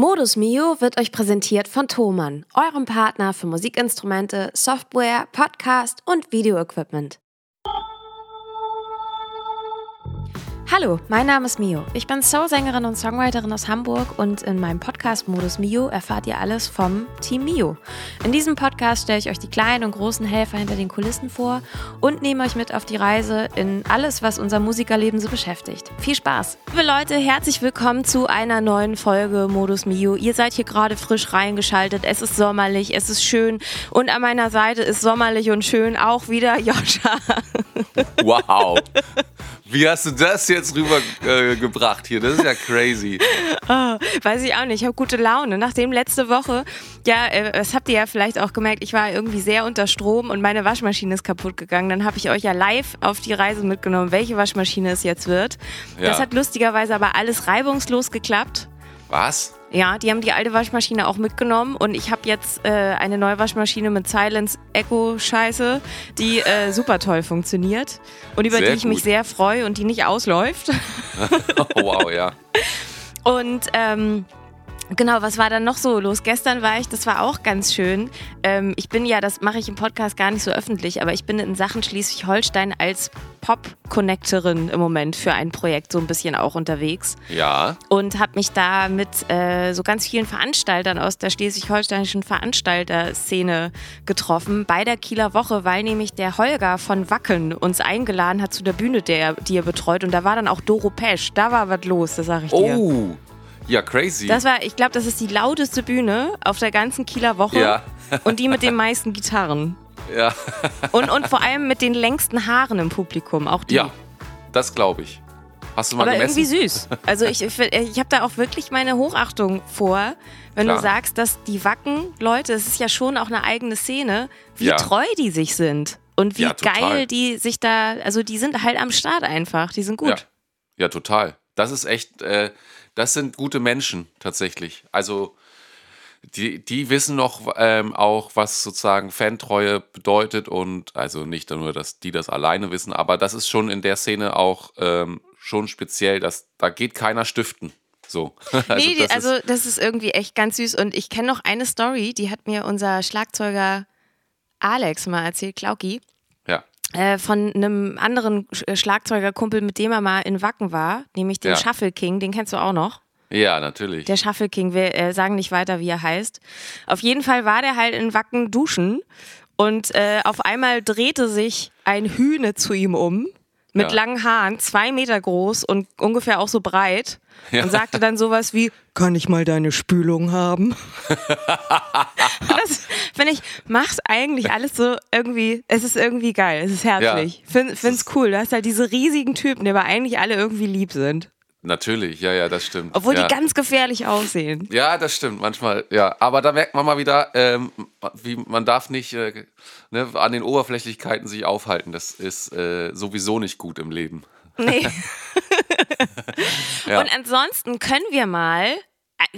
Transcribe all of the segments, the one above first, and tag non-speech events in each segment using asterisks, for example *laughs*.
Modus Mio wird euch präsentiert von Thomann, eurem Partner für Musikinstrumente, Software, Podcast und Videoequipment. Hallo, mein Name ist Mio. Ich bin Soul-Sängerin und Songwriterin aus Hamburg und in meinem Podcast Modus Mio erfahrt ihr alles vom Team Mio. In diesem Podcast stelle ich euch die kleinen und großen Helfer hinter den Kulissen vor und nehme euch mit auf die Reise in alles, was unser Musikerleben so beschäftigt. Viel Spaß! Liebe Leute, herzlich willkommen zu einer neuen Folge Modus Mio. Ihr seid hier gerade frisch reingeschaltet. Es ist sommerlich, es ist schön und an meiner Seite ist sommerlich und schön auch wieder Joscha. Wow. Wie hast du das jetzt rübergebracht äh, hier? Das ist ja crazy. Oh, *laughs* weiß ich auch nicht. Ich habe gute Laune. Nachdem letzte Woche, ja, äh, das habt ihr ja vielleicht auch gemerkt, ich war irgendwie sehr unter Strom und meine Waschmaschine ist kaputt gegangen. Dann habe ich euch ja live auf die Reise mitgenommen, welche Waschmaschine es jetzt wird. Ja. Das hat lustigerweise aber alles reibungslos geklappt. Was? Ja, die haben die alte Waschmaschine auch mitgenommen und ich habe jetzt äh, eine neue Waschmaschine mit Silence Echo Scheiße, die äh, super toll funktioniert und über sehr die ich gut. mich sehr freue und die nicht ausläuft. *laughs* wow, ja. Und ähm, Genau, was war dann noch so los? Gestern war ich, das war auch ganz schön. Ähm, ich bin ja, das mache ich im Podcast gar nicht so öffentlich, aber ich bin in Sachen Schleswig-Holstein als Pop-Connectorin im Moment für ein Projekt so ein bisschen auch unterwegs. Ja. Und habe mich da mit äh, so ganz vielen Veranstaltern aus der schleswig-holsteinischen Veranstalterszene getroffen bei der Kieler Woche, weil nämlich der Holger von Wacken uns eingeladen hat zu der Bühne, der, die er betreut. Und da war dann auch Doro Pesch. Da war was los, das sage ich dir. Oh. Ja, crazy. Das war, ich glaube, das ist die lauteste Bühne auf der ganzen Kieler Woche. Ja. *laughs* und die mit den meisten Gitarren. Ja. und, und vor allem mit den längsten Haaren im Publikum, auch die. Ja, das glaube ich. Hast du mal Aber gemessen? irgendwie süß. Also ich, ich habe da auch wirklich meine Hochachtung vor, wenn Klar. du sagst, dass die Wacken-Leute, es ist ja schon auch eine eigene Szene, wie ja. treu die sich sind. Und wie ja, geil die sich da, also die sind halt am Start einfach, die sind gut. Ja, ja total. Das ist echt, äh, das sind gute Menschen tatsächlich. Also die, die wissen noch ähm, auch, was sozusagen Fantreue bedeutet und also nicht nur, dass die das alleine wissen, aber das ist schon in der Szene auch ähm, schon speziell, dass da geht keiner stiften. So. *laughs* also, nee, das also ist, das ist irgendwie echt ganz süß und ich kenne noch eine Story, die hat mir unser Schlagzeuger Alex mal erzählt, Klauki. Äh, von einem anderen äh, Schlagzeugerkumpel, mit dem er mal in Wacken war, nämlich den ja. Shuffle King, den kennst du auch noch. Ja, natürlich. Der Shuffle King, wir äh, sagen nicht weiter, wie er heißt. Auf jeden Fall war der halt in Wacken duschen und äh, auf einmal drehte sich ein Hühne zu ihm um mit ja. langen Haaren, zwei Meter groß und ungefähr auch so breit. Ja. Und sagte dann sowas wie, kann ich mal deine Spülung haben? *laughs* das finde ich, macht eigentlich alles so irgendwie, es ist irgendwie geil, es ist herzlich. Ja. Find, find's cool. Du hast halt diese riesigen Typen, die aber eigentlich alle irgendwie lieb sind. Natürlich, ja, ja, das stimmt. Obwohl ja. die ganz gefährlich aussehen. Ja, das stimmt, manchmal, ja. Aber da merkt man mal wieder, ähm, wie man darf nicht äh, ne, an den Oberflächlichkeiten sich aufhalten. Das ist äh, sowieso nicht gut im Leben. Nee. *laughs* *laughs* ja. Und ansonsten können wir mal,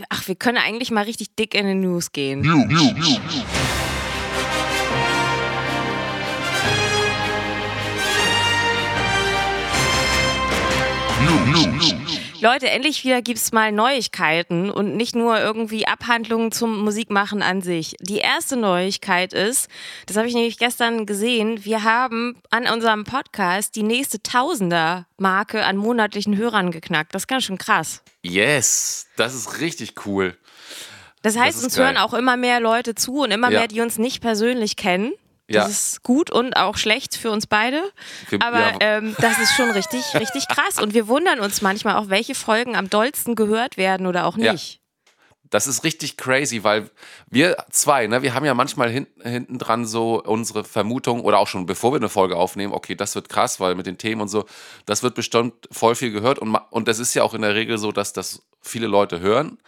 ach, wir können eigentlich mal richtig dick in die News gehen. News, News, News. Leute, endlich wieder gibt es mal Neuigkeiten und nicht nur irgendwie Abhandlungen zum Musikmachen an sich. Die erste Neuigkeit ist, das habe ich nämlich gestern gesehen, wir haben an unserem Podcast die nächste Tausender-Marke an monatlichen Hörern geknackt. Das ist ganz schön krass. Yes, das ist richtig cool. Das heißt, das uns geil. hören auch immer mehr Leute zu und immer ja. mehr, die uns nicht persönlich kennen. Das ja. ist gut und auch schlecht für uns beide. Aber ja. ähm, das ist schon richtig, richtig krass. Und wir wundern uns manchmal auch, welche Folgen am dollsten gehört werden oder auch nicht. Ja. Das ist richtig crazy, weil wir zwei, ne, wir haben ja manchmal hin, hinten dran so unsere Vermutung oder auch schon bevor wir eine Folge aufnehmen, okay, das wird krass, weil mit den Themen und so, das wird bestimmt voll viel gehört und, und das ist ja auch in der Regel so, dass das viele Leute hören.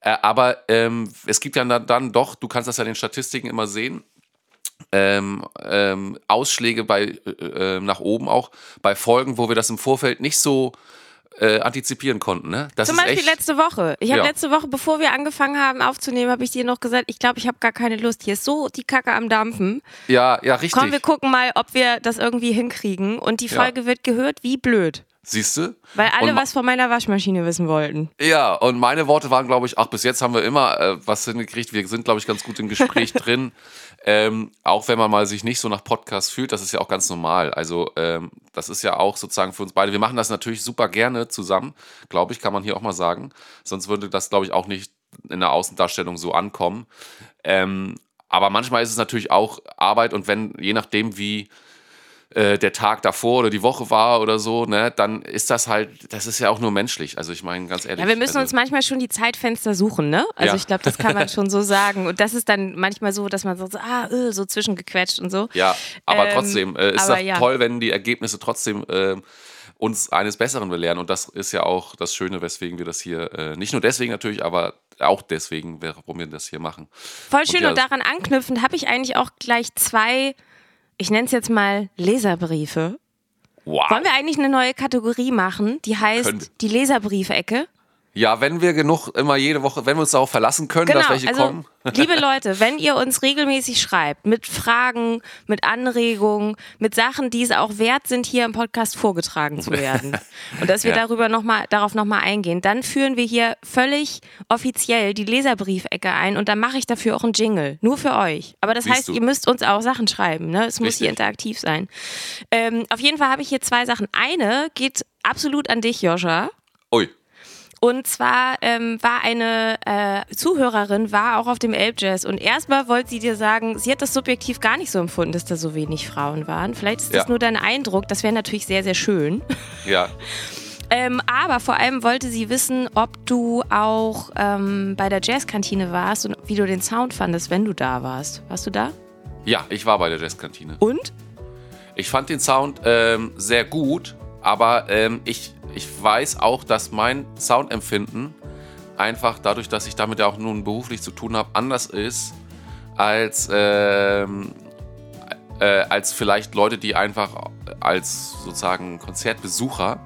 Äh, aber ähm, es gibt ja dann, dann doch, du kannst das ja in den Statistiken immer sehen, ähm, ähm, Ausschläge bei, äh, äh, nach oben auch bei Folgen, wo wir das im Vorfeld nicht so äh, antizipieren konnten. Ne? Das Zum Beispiel echt, letzte Woche. Ich habe ja. letzte Woche, bevor wir angefangen haben aufzunehmen, habe ich dir noch gesagt, ich glaube, ich habe gar keine Lust. Hier ist so die Kacke am Dampfen. Ja, ja, richtig. Komm, wir gucken mal, ob wir das irgendwie hinkriegen. Und die Folge ja. wird gehört wie blöd. Siehst du? Weil alle was von meiner Waschmaschine wissen wollten. Ja, und meine Worte waren, glaube ich, ach, bis jetzt haben wir immer äh, was hingekriegt. Wir sind, glaube ich, ganz gut im Gespräch *laughs* drin. Ähm, auch wenn man mal sich nicht so nach Podcast fühlt, das ist ja auch ganz normal. Also, ähm, das ist ja auch sozusagen für uns beide. Wir machen das natürlich super gerne zusammen, glaube ich, kann man hier auch mal sagen. Sonst würde das, glaube ich, auch nicht in der Außendarstellung so ankommen. Ähm, aber manchmal ist es natürlich auch Arbeit und wenn, je nachdem, wie äh, der Tag davor oder die Woche war oder so, ne, dann ist das halt, das ist ja auch nur menschlich. Also ich meine, ganz ehrlich. Ja, wir müssen also, uns manchmal schon die Zeitfenster suchen, ne? Also Ja. ich glaube, das kann man *laughs* schon so sagen. Und das ist dann manchmal so, dass man so, so ah, äh, so zwischengequetscht und so. Ja, aber Ähm, trotzdem äh, ist das ja. toll, wenn die Ergebnisse trotzdem äh, uns eines Besseren belehren. Und das ist ja auch das Schöne, weswegen wir das hier, äh, nicht nur deswegen natürlich, aber auch deswegen, warum wir das hier machen. Voll schön ja, und daran anknüpfend habe ich eigentlich auch gleich zwei, ich nenne es jetzt mal Leserbriefe. Wow. Wollen wir eigentlich eine neue Kategorie machen, die heißt wir. die Leserbriefecke? Ja, wenn wir genug immer jede Woche, wenn wir uns darauf verlassen können, Genau, dass welche also kommen. *laughs* liebe Leute, wenn ihr uns regelmäßig schreibt mit Fragen, mit Anregungen, mit Sachen, die es auch wert sind, hier im Podcast vorgetragen zu werden *laughs* und dass wir Ja. darüber noch mal, darauf nochmal eingehen, dann führen wir hier völlig offiziell die Leserbriefecke ein und dann mache ich dafür auch einen Jingle, nur für euch. Aber das Siehst heißt, du. ihr müsst uns auch Sachen schreiben, ne? es muss hier interaktiv sein. Ähm, auf jeden Fall habe ich hier zwei Sachen. Eine geht absolut an dich, Joscha. Ui. Und zwar ähm, war eine äh, Zuhörerin, war auch auf dem Elbjazz und erstmal wollte sie dir sagen, sie hat das subjektiv gar nicht so empfunden, dass da so wenig Frauen waren. Vielleicht ist das Ja. nur dein Eindruck, das wäre natürlich sehr, sehr schön. Ja. *laughs* Ähm, aber vor allem wollte sie wissen, ob du auch ähm, bei der Jazzkantine warst und wie du den Sound fandest, wenn du da warst. Warst du da? Ja, ich war bei der Jazzkantine. Und? Ich fand den Sound ähm, sehr gut, aber ähm, ich, ich weiß auch, dass mein Soundempfinden einfach dadurch, dass ich damit ja auch nun beruflich zu tun habe, anders ist als, ähm, äh, als vielleicht Leute, die einfach als sozusagen Konzertbesucher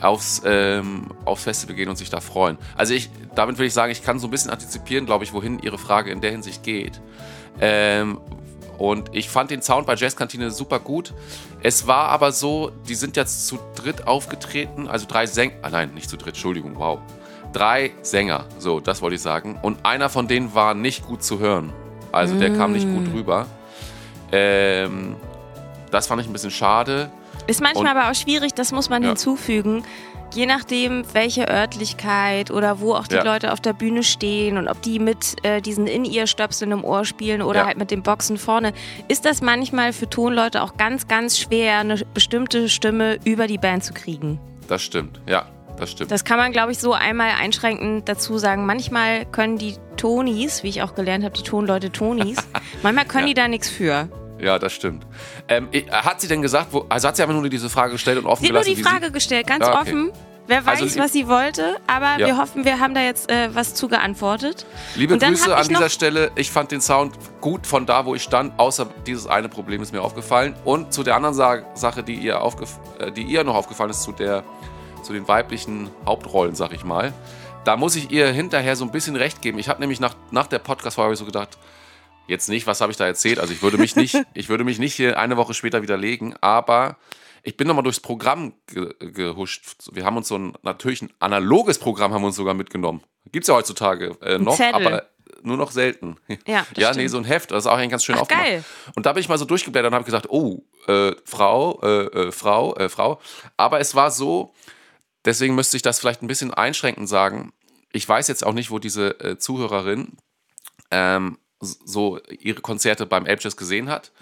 aufs, ähm, aufs Festival gehen und sich da freuen. Also ich, damit will ich sagen, ich kann so ein bisschen antizipieren, glaube ich, wohin Ihre Frage in der Hinsicht geht. Ähm, und ich fand den Sound bei Jazzkantine super gut. Es war aber so, die sind jetzt zu dritt aufgetreten, also drei Sänger, ah nein, nicht zu dritt, Entschuldigung, wow. Drei Sänger, so, das wollte ich sagen. Und einer von denen war nicht gut zu hören. Also der kam nicht gut rüber. Ähm, das fand ich ein bisschen schade. Ist manchmal Und- aber auch schwierig, das muss man Ja. hinzufügen. Je nachdem, welche Örtlichkeit oder wo auch die Ja. Leute auf der Bühne stehen und ob die mit äh, diesen In-Ear-Stöpseln im Ohr spielen oder Ja. halt mit den Boxen vorne, ist das manchmal für Tonleute auch ganz, ganz schwer, eine bestimmte Stimme über die Band zu kriegen. Das stimmt, ja, das stimmt. Das kann man, glaube ich, so einmal einschränkend dazu sagen. Manchmal können die Tonis, wie ich auch gelernt habe, die Tonleute Tonis, *laughs* manchmal können Ja. die da nichts für. Ja, das stimmt. Ähm, ich- hat sie denn gesagt, wo, also hat sie aber nur diese Frage gestellt und offen Sie hat nur gelassen? die Frage gestellt, ganz Ah, okay. offen. Wer weiß, Also, was sie wollte, aber Ja. wir hoffen, wir haben da jetzt äh, was zu geantwortet. sie, liebe Grüße an dieser Stelle. Ich fand den Sound gut von da, wo ich stand, außer dieses eine Problem ist mir aufgefallen. Und zu der anderen Sa Sache, die ihr, äh, die ihr noch aufgefallen ist, zu, der, zu den weiblichen Hauptrollen, sag ich mal. Da muss ich ihr hinterher so ein bisschen recht geben. Ich habe nämlich nach, nach der Podcast-Folge so gedacht, Jetzt nicht, was habe ich da erzählt? Also ich würde mich nicht, *laughs* ich würde mich nicht hier eine Woche später widerlegen, aber ich bin nochmal durchs Programm ge gehuscht. Wir haben uns so ein, natürlich ein analoges Programm haben wir uns sogar mitgenommen. Gibt es ja heutzutage äh, noch, aber nur noch selten. Ja, ja nee, so ein Heft, das ist auch eigentlich ganz schön Ach, aufgemacht. geil. Und da bin ich mal so durchgeblättert und habe gesagt, oh, äh, Frau, äh, äh, Frau, äh, Frau. Aber es war so, deswegen müsste ich das vielleicht ein bisschen einschränkend sagen. Ich weiß jetzt auch nicht, wo diese äh, Zuhörerin ähm, so ihre Konzerte beim Elbjazz gesehen hat.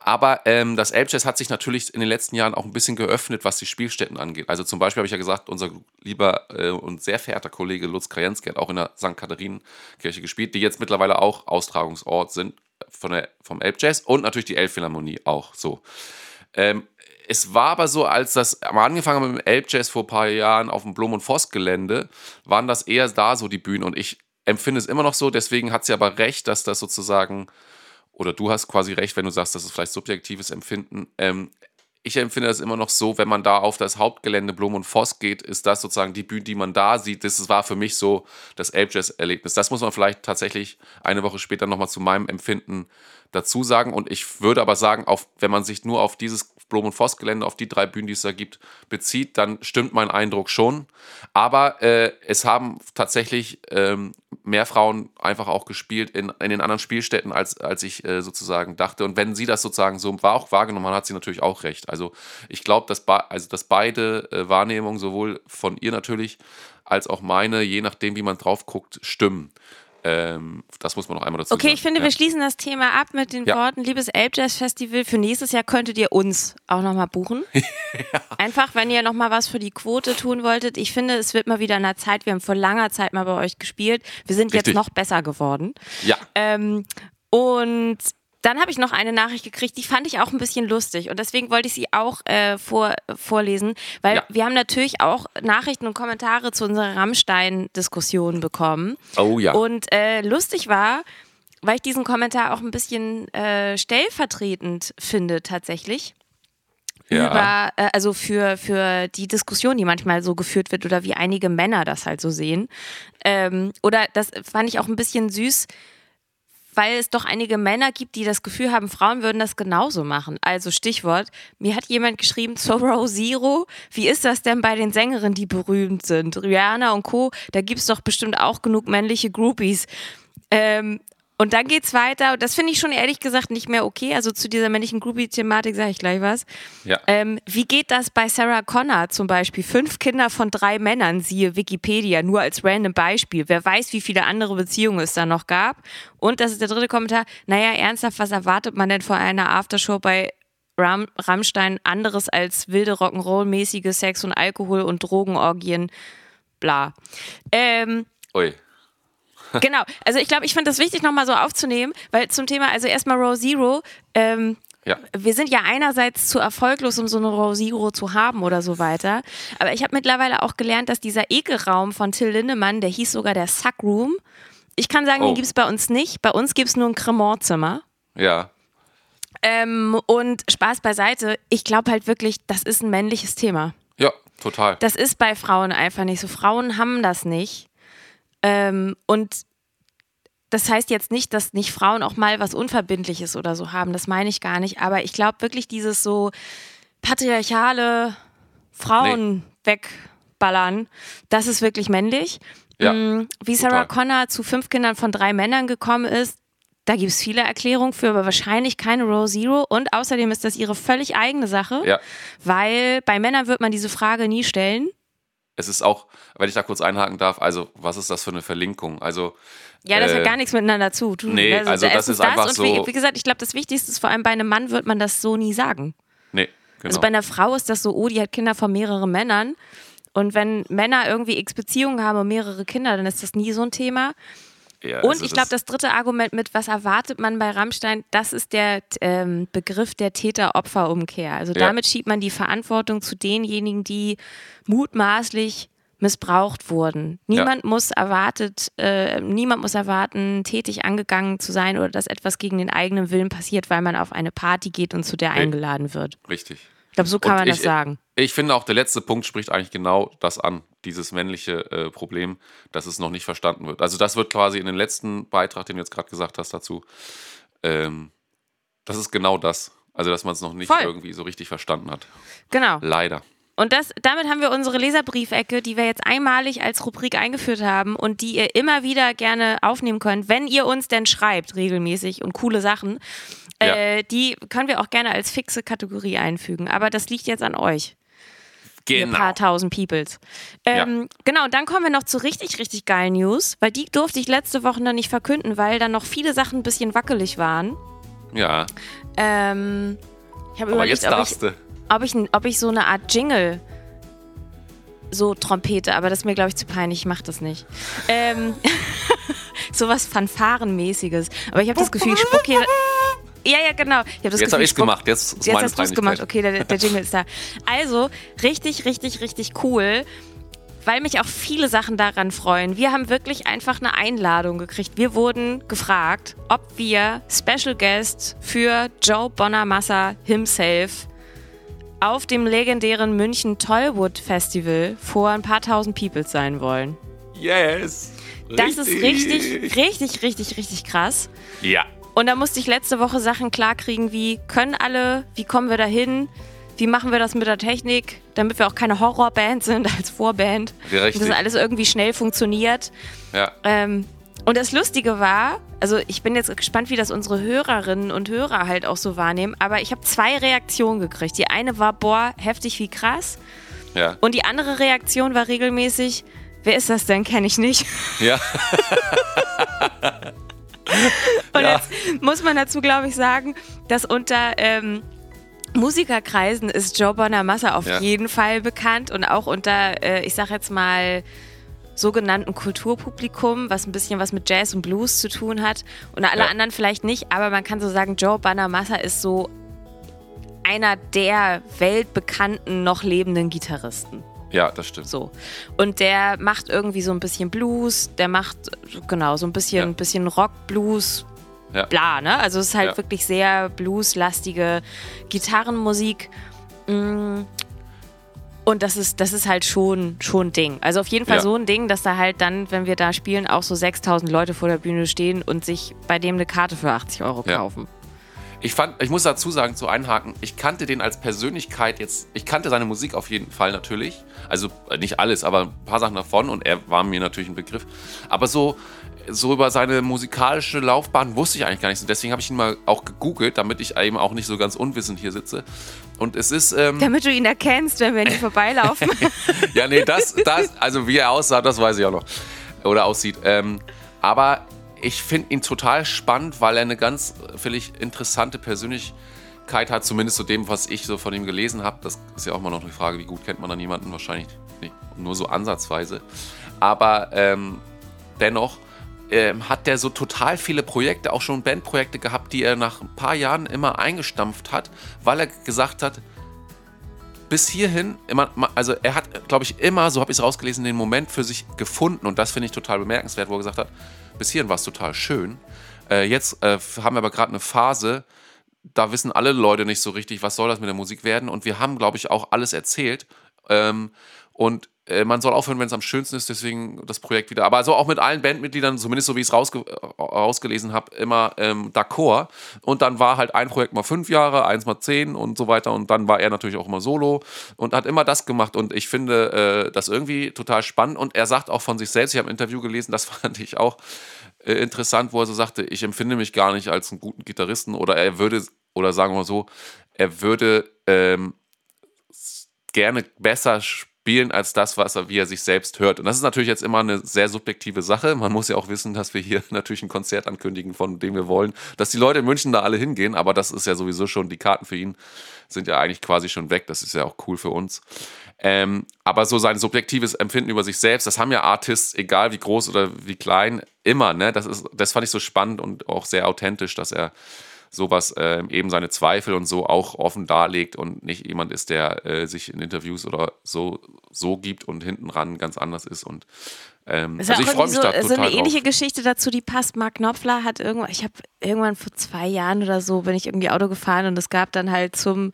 Aber ähm, das Elbjazz hat sich natürlich in den letzten Jahren auch ein bisschen geöffnet, was die Spielstätten angeht. Also zum Beispiel habe ich ja gesagt, unser lieber äh, und sehr verehrter Kollege Lutz Krajenski hat auch in der St. Katharinenkirche gespielt, die jetzt mittlerweile auch Austragungsort sind von der, vom Elbjazz und natürlich die Elbphilharmonie auch so. Ähm, es war aber so, als das am angefangen mit dem Elbjazz vor ein paar Jahren auf dem Blom- und Voss-Gelände, waren das eher da so die Bühnen. Und ich empfinde es immer noch so, deswegen hat sie aber recht, dass das sozusagen, oder du hast quasi recht, wenn du sagst, das ist vielleicht subjektives Empfinden. Ähm, ich empfinde das immer noch so, wenn man da auf das Hauptgelände Blom und Voss geht, ist das sozusagen die Bühne, die man da sieht. Das war für mich so das Elbjazz-Erlebnis. Das muss man vielleicht tatsächlich eine Woche später nochmal zu meinem Empfinden dazu sagen. Und ich würde aber sagen, auf, wenn man sich nur auf dieses Blom und Voss Gelände, auf die drei Bühnen, die es da gibt, bezieht, dann stimmt mein Eindruck schon. Aber äh, es haben tatsächlich ähm, mehr Frauen einfach auch gespielt in, in den anderen Spielstätten, als, als ich äh, sozusagen dachte. Und wenn sie das sozusagen so war, auch wahrgenommen hat, hat sie natürlich auch recht. Also ich glaube, dass, also, dass beide äh, Wahrnehmungen, sowohl von ihr natürlich, als auch meine, je nachdem, wie man drauf guckt, stimmen. Ähm, das muss man noch einmal dazu okay, sagen. Okay, ich finde, ja. wir schließen das Thema ab mit den ja. Worten, liebes Elb Jazz Festival, für nächstes Jahr könntet ihr uns auch nochmal buchen. *laughs* ja. Einfach, wenn ihr nochmal was für die Quote tun wolltet. Ich finde, es wird mal wieder in der Zeit, wir haben vor langer Zeit mal bei euch gespielt. Wir sind Richtig. jetzt noch besser geworden. Ja. Ähm, und dann habe ich noch eine Nachricht gekriegt, die fand ich auch ein bisschen lustig und deswegen wollte ich sie auch äh, vor, vorlesen, weil Ja. wir haben natürlich auch Nachrichten und Kommentare zu unserer Rammstein-Diskussion bekommen. Oh ja. Und äh, lustig war, weil ich diesen Kommentar auch ein bisschen äh, stellvertretend finde tatsächlich. ja. Über, äh, also für, für die Diskussion, die manchmal so geführt wird oder wie einige Männer das halt so sehen. Ähm, oder das fand ich auch ein bisschen süß, weil es doch einige Männer gibt, die das Gefühl haben, Frauen würden das genauso machen. Also Stichwort, mir hat jemand geschrieben, *laughs* Zoro Zero, wie ist das denn bei den Sängerinnen, die berühmt sind? Rihanna und Co., da gibt es doch bestimmt auch genug männliche Groupies. Ähm, und dann geht's weiter. Und das finde ich schon ehrlich gesagt nicht mehr okay. Also zu dieser männlichen Groupie-Thematik sage ich gleich was. ja. Ähm, wie geht das bei Sarah Connor zum Beispiel? Fünf Kinder von drei Männern, siehe Wikipedia, nur als random Beispiel. Wer weiß, wie viele andere Beziehungen es da noch gab. Und das ist der dritte Kommentar. Naja, ernsthaft, was erwartet man denn von einer Aftershow bei Ram Rammstein anderes als wilde Rock'n'Roll-mäßige Sex- und Alkohol- und Drogenorgien? Bla. Ähm, Ui. *laughs* genau. Also ich glaube, ich finde das wichtig, nochmal so aufzunehmen, weil zum Thema, also erstmal Row Zero, ähm, Ja. wir sind ja einerseits zu erfolglos, um so eine Row Zero zu haben oder so weiter. Aber ich habe mittlerweile auch gelernt, dass dieser Ekelraum von Till Lindemann, der hieß sogar der Suck Room. Ich kann sagen, Oh. den gibt es bei uns nicht. Bei uns gibt es nur ein Cremontzimmer. Ja. Ähm, und Spaß beiseite, ich glaube halt wirklich, das ist ein männliches Thema. Ja, total. Das ist bei Frauen einfach nicht so. Frauen haben das nicht. Ähm, und das heißt jetzt nicht, dass nicht Frauen auch mal was Unverbindliches oder so haben. Das meine ich gar nicht. Aber ich glaube wirklich dieses so patriarchale Frauen wegballern, das ist wirklich männlich. Ja, Mm, Wie Sarah total. Connor zu fünf Kindern von drei Männern gekommen ist, da gibt es viele Erklärungen für, aber wahrscheinlich keine Row Zero. Und außerdem ist das ihre völlig eigene Sache, Ja. weil bei Männern wird man diese Frage nie stellen. Es ist auch, wenn ich da kurz einhaken darf, also was ist das für eine Verlinkung? Also Ja, das Äh, hat gar nichts miteinander zu tun. nee, also das erstens ist einfach und so- Wie, wie gesagt, ich glaube, das Wichtigste ist, vor allem bei einem Mann wird man das so nie sagen. nee, genau. Also bei einer Frau ist das so, oh, die hat Kinder von mehreren Männern. Und wenn Männer irgendwie x Beziehungen haben und mehrere Kinder, dann ist das nie so ein Thema. Ja, Und also ich glaube, das dritte Argument mit, was erwartet man bei Rammstein, das ist der ähm, Begriff der Täter-Opfer-Umkehr. Also Ja. damit schiebt man die Verantwortung zu denjenigen, die mutmaßlich missbraucht wurden. Niemand muss erwartet, äh, niemand muss erwarten, tätig angegangen zu sein oder dass etwas gegen den eigenen Willen passiert, weil man auf eine Party geht und zu der Nee. eingeladen wird. richtig. Ich glaube, so kann Und man das ich- sagen. Ich finde auch, der letzte Punkt spricht eigentlich genau das an, dieses männliche äh, Problem, dass es noch nicht verstanden wird. Also das wird quasi in den letzten Beitrag, den du jetzt gerade gesagt hast dazu, ähm, das ist genau das. Also dass man es noch nicht Voll. irgendwie so richtig verstanden hat. Genau. Leider. Und das, damit haben wir unsere Leserbriefecke, die wir jetzt einmalig als Rubrik eingeführt haben und die ihr immer wieder gerne aufnehmen könnt, wenn ihr uns denn schreibt, regelmäßig und coole Sachen. Ja. Äh, die können wir auch gerne als fixe Kategorie einfügen. Aber das liegt jetzt an euch, Genau. paar tausend Peoples. Ähm, Genau, und dann kommen wir noch zu richtig, richtig geilen News, weil die durfte ich letzte Woche noch nicht verkünden, weil dann noch viele Sachen ein bisschen wackelig waren. Ja, Ähm, ich habe aber überlegt, jetzt darfst du. Ob ich, ob ich so eine Art Jingle so trompete, aber das ist mir, glaube ich, zu peinlich. Ich mache das nicht. Ähm, *laughs* sowas Fanfarenmäßiges. Aber ich habe das Gefühl, ich spuck hier. *laughs* Ja, ja, genau. Ich hab das Jetzt habe ich spuck- gemacht. Jetzt ist Jetzt meine hast du es gemacht. Okay, der, der Jingle ist da. Also, richtig, richtig, richtig cool. Weil mich auch viele Sachen daran freuen. Wir haben wirklich einfach eine Einladung gekriegt. Wir wurden gefragt, ob wir Special Guest für Joe Bonamassa himself auf dem legendären München Tollwood Festival vor ein paar tausend People sein wollen. Yes. Das ist richtig, richtig, richtig, richtig krass. Ja. Und da musste ich letzte Woche Sachen klarkriegen wie, können alle, wie kommen wir dahin? wie machen wir das mit der Technik, damit wir auch keine Horrorband *laughs* sind als Vorband. Ja, Und das alles irgendwie schnell funktioniert. Ja. Ähm, und das Lustige war, also ich bin jetzt gespannt, wie das unsere Hörerinnen und Hörer halt auch so wahrnehmen, aber ich habe zwei Reaktionen gekriegt. Die eine war, boah, heftig wie krass. Ja. Und die andere Reaktion war regelmäßig, wer ist das denn? Kenne ich nicht. Ja. *laughs* Und Ja. jetzt muss man dazu, glaube ich, sagen, dass unter ähm, Musikerkreisen ist Joe Bonamassa auf Ja. jeden Fall bekannt und auch unter, äh, ich sag jetzt mal, sogenannten Kulturpublikum, was ein bisschen was mit Jazz und Blues zu tun hat. Und alle Ja. anderen vielleicht nicht, aber man kann so sagen, Joe Bonamassa ist so einer der weltbekannten, noch lebenden Gitarristen. ja, das stimmt. So. Und der macht irgendwie so ein bisschen Blues, der macht, genau, so ein bisschen, Ja. bisschen Rock, Blues, Ja. bla, ne? Also es ist halt Ja. wirklich sehr blueslastige Gitarrenmusik. Und das ist, das ist halt schon, schon ein Ding. Also auf jeden Fall Ja. so ein Ding, dass da halt dann, wenn wir da spielen, auch so 6000 Leute vor der Bühne stehen und sich bei dem eine Karte für 80 Euro Ja. Ich fand, ich muss dazu sagen, zu einhaken, ich kannte den als Persönlichkeit jetzt, ich kannte seine Musik auf jeden Fall natürlich. Also äh, nicht alles, aber ein paar Sachen davon und er war mir natürlich ein Begriff. Aber so, so über seine musikalische Laufbahn wusste ich eigentlich gar nichts. Und deswegen habe ich ihn mal auch gegoogelt, damit ich eben auch nicht so ganz unwissend hier sitze. Und es ist. Ähm, Damit du ihn erkennst, wenn wir nicht vorbeilaufen. *laughs* ja, nee, das, das, also wie er aussah, das weiß ich auch noch. Oder aussieht. Ähm, aber ich finde ihn total spannend, weil er eine ganz, finde ich, interessante Persönlichkeit hat, zumindest zu dem, was ich so von ihm gelesen habe. Das ist ja auch mal noch eine Frage, wie gut kennt man dann jemanden? Wahrscheinlich nicht, nur so ansatzweise. Aber ähm, dennoch ähm, hat der so total viele Projekte, auch schon Bandprojekte gehabt, die er nach ein paar Jahren immer eingestampft hat, weil er gesagt hat, bis hierhin immer, also er hat, glaube ich, immer, so habe ich es rausgelesen, den Moment für sich gefunden und das finde ich total bemerkenswert, wo er gesagt hat, bis hierhin war es total schön. Äh, jetzt äh, haben wir aber gerade eine Phase, da wissen alle Leute nicht so richtig, was soll das mit der Musik werden und wir haben, glaube ich, auch alles erzählt ähm, und äh, man soll aufhören, wenn es am schönsten ist, deswegen das Projekt wieder. Aber so auch mit allen Bandmitgliedern, zumindest so wie ich es rausge äh, rausgelesen habe, immer ähm, d'accord. Und dann war halt ein Projekt mal fünf Jahre, eins mal zehn und so weiter. Und dann war er natürlich auch immer solo und hat immer das gemacht. Und ich finde äh, das irgendwie total spannend. Und er sagt auch von sich selbst, ich habe ein Interview gelesen, das *laughs* fand ich auch äh, interessant, wo er so sagte, ich empfinde mich gar nicht als einen guten Gitarristen oder er würde, oder sagen wir mal so, er würde ähm, gerne besser spielen als das, was er, wie er sich selbst hört. Und das ist natürlich jetzt immer eine sehr subjektive Sache. Man muss ja auch wissen, dass wir hier *laughs* natürlich ein Konzert ankündigen, von dem wir wollen, dass die Leute in München da alle hingehen, aber das ist ja sowieso schon, die Karten für ihn sind ja eigentlich quasi schon weg. Das ist ja auch cool für uns. Ähm, aber so sein subjektives Empfinden über sich selbst, das haben ja Artists, egal wie groß oder wie klein, immer. Ne? Das, ist, das fand ich so spannend und auch sehr authentisch, dass er sowas äh, eben seine Zweifel und so auch offen darlegt und nicht jemand ist, der äh, sich in Interviews oder so, so gibt und hinten ran ganz anders ist. Und ähm, also ich freue mich so, da total so eine ähnliche drauf. Geschichte dazu, die passt. Mark Knopfler hat irgendwann, ich habe irgendwann vor zwei Jahren oder so, bin ich irgendwie Auto gefahren und es gab dann halt zum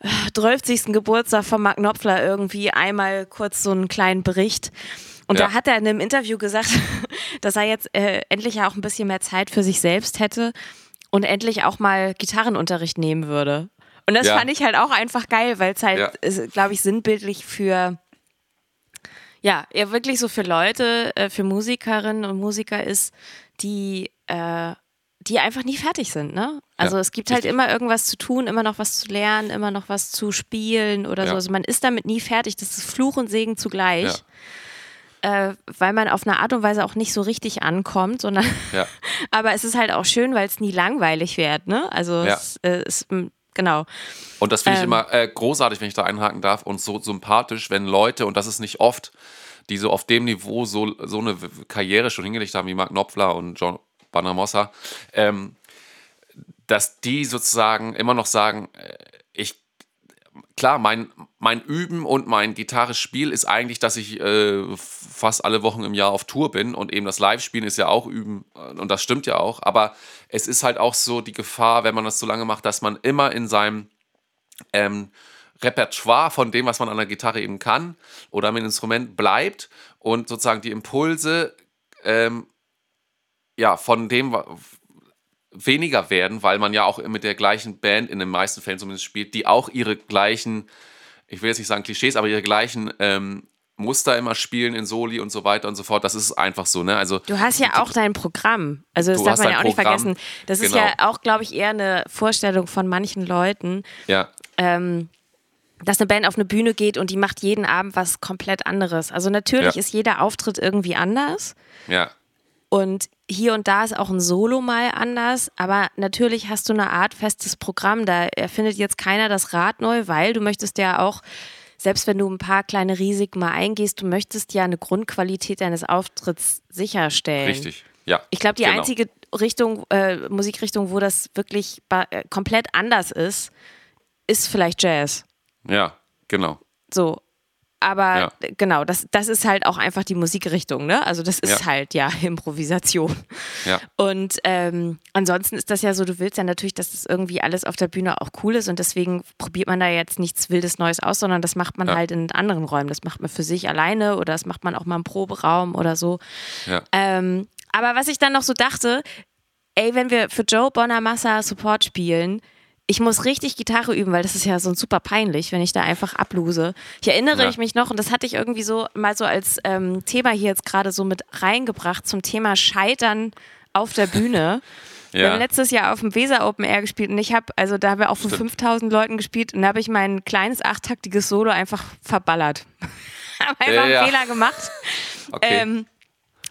äh, 12. Geburtstag von Mark Knopfler irgendwie einmal kurz so einen kleinen Bericht. Und Ja. da hat er in einem Interview gesagt, *laughs* dass er jetzt äh, endlich ja auch ein bisschen mehr Zeit für sich selbst hätte und endlich auch mal Gitarrenunterricht nehmen würde. Und das Ja. fand ich halt auch einfach geil, weil es halt, Ja. glaube ich, sinnbildlich für ja, ja, wirklich so für Leute, äh, für Musikerinnen und Musiker ist, die, äh, die einfach nie fertig sind, ne? Also Ja, es gibt halt richtig. immer irgendwas zu tun, immer noch was zu lernen, immer noch was zu spielen oder so. Also man ist damit nie fertig. Das ist Fluch und Segen zugleich. Äh, weil man auf eine Art und Weise auch nicht so richtig ankommt, sondern Ja. *laughs* aber es ist halt auch schön, weil es nie langweilig wird, ne? Also Ja. es, äh, es, m, genau. Und das finde ich Ähm. immer äh, großartig, wenn ich da einhaken darf und so sympathisch, wenn Leute, und das ist nicht oft, die so auf dem Niveau so, so eine Karriere schon hingelegt haben wie Mark Knopfler und John Banamossa, ähm, dass die sozusagen immer noch sagen, äh, klar, mein, mein Üben und mein Gitarrespiel ist eigentlich, dass ich äh, fast alle Wochen im Jahr auf Tour bin und eben das Live-Spielen ist ja auch Üben und das stimmt ja auch, aber es ist halt auch so die Gefahr, wenn man das so lange macht, dass man immer in seinem ähm, Repertoire von dem, was man an der Gitarre eben kann oder am Instrument bleibt und sozusagen die Impulse ähm, ja, von dem, weniger werden, weil man ja auch mit der gleichen Band in den meisten Fällen zumindest spielt, die auch ihre gleichen, ich will jetzt nicht sagen Klischees, aber ihre gleichen ähm, Muster immer spielen in Soli und so weiter und so fort. Das ist einfach so, ne? Also du hast ja auch dein Programm. Also das darf man ja auch nicht vergessen. Das genau. ist ja auch, glaube ich, eher eine Vorstellung von manchen Leuten. Ja. Ähm, dass eine Band auf eine Bühne geht und die macht jeden Abend was komplett anderes. Also natürlich ja. ist jeder Auftritt irgendwie anders. Ja. Und hier und da ist auch ein Solo mal anders, aber natürlich hast du eine Art festes Programm. Da erfindet jetzt keiner das Rad neu, weil du möchtest ja auch, selbst wenn du ein paar kleine Risiken mal eingehst, du möchtest ja eine Grundqualität deines Auftritts sicherstellen. Richtig, ja. Ich glaube, die genau. einzige Richtung, äh, Musikrichtung, wo das wirklich äh, komplett anders ist, ist vielleicht Jazz. Ja, genau. So. Aber ja. genau, das, das ist halt auch einfach die Musikrichtung, ne? Also das ist ja. halt ja *laughs* Improvisation. Ja. Und ähm, ansonsten ist das ja so, du willst ja natürlich, dass das irgendwie alles auf der Bühne auch cool ist und deswegen probiert man da jetzt nichts Wildes Neues aus, sondern das macht man ja. halt in anderen Räumen. Das macht man für sich alleine oder das macht man auch mal im Proberaum oder so. Ja. Ähm, aber was ich dann noch so dachte, ey, wenn wir für Joe Bonamassa Support spielen, ich muss richtig Gitarre üben, weil das ist ja so super peinlich, wenn ich da einfach ablose. Ich erinnere ja. ich mich noch, und das hatte ich irgendwie so mal so als ähm, Thema hier jetzt gerade so mit reingebracht zum Thema Scheitern auf der Bühne. *laughs* Ja. Wir haben letztes Jahr auf dem Weser Open Air gespielt und ich habe, also da haben wir auch vor 5000 Leuten gespielt und da habe ich mein kleines achttaktiges Solo einfach verballert. *laughs* habe einfach ja, einen Fehler gemacht. Okay. Ähm,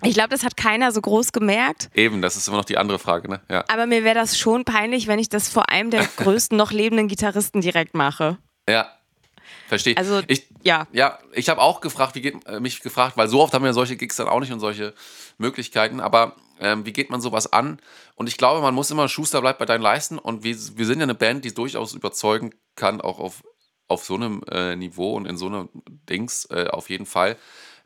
ich glaube, das hat keiner so groß gemerkt. Eben, das ist immer noch die andere Frage, ne? Ja. Aber mir wäre das schon peinlich, wenn ich das vor einem der *laughs* größten noch lebenden Gitarristen direkt mache. Ja. Verstehe. Also, ich, ja. Ja, ich habe auch gefragt, wie geht, äh, mich gefragt, weil so oft haben wir solche Gigs dann auch nicht und solche Möglichkeiten, aber ähm, wie geht man sowas an? Und ich glaube, man muss immer Schuster bleibt bei deinen Leisten und wir, wir sind ja eine Band, die durchaus überzeugen kann, auch auf, auf so einem äh, Niveau und in so einem Dings äh, auf jeden Fall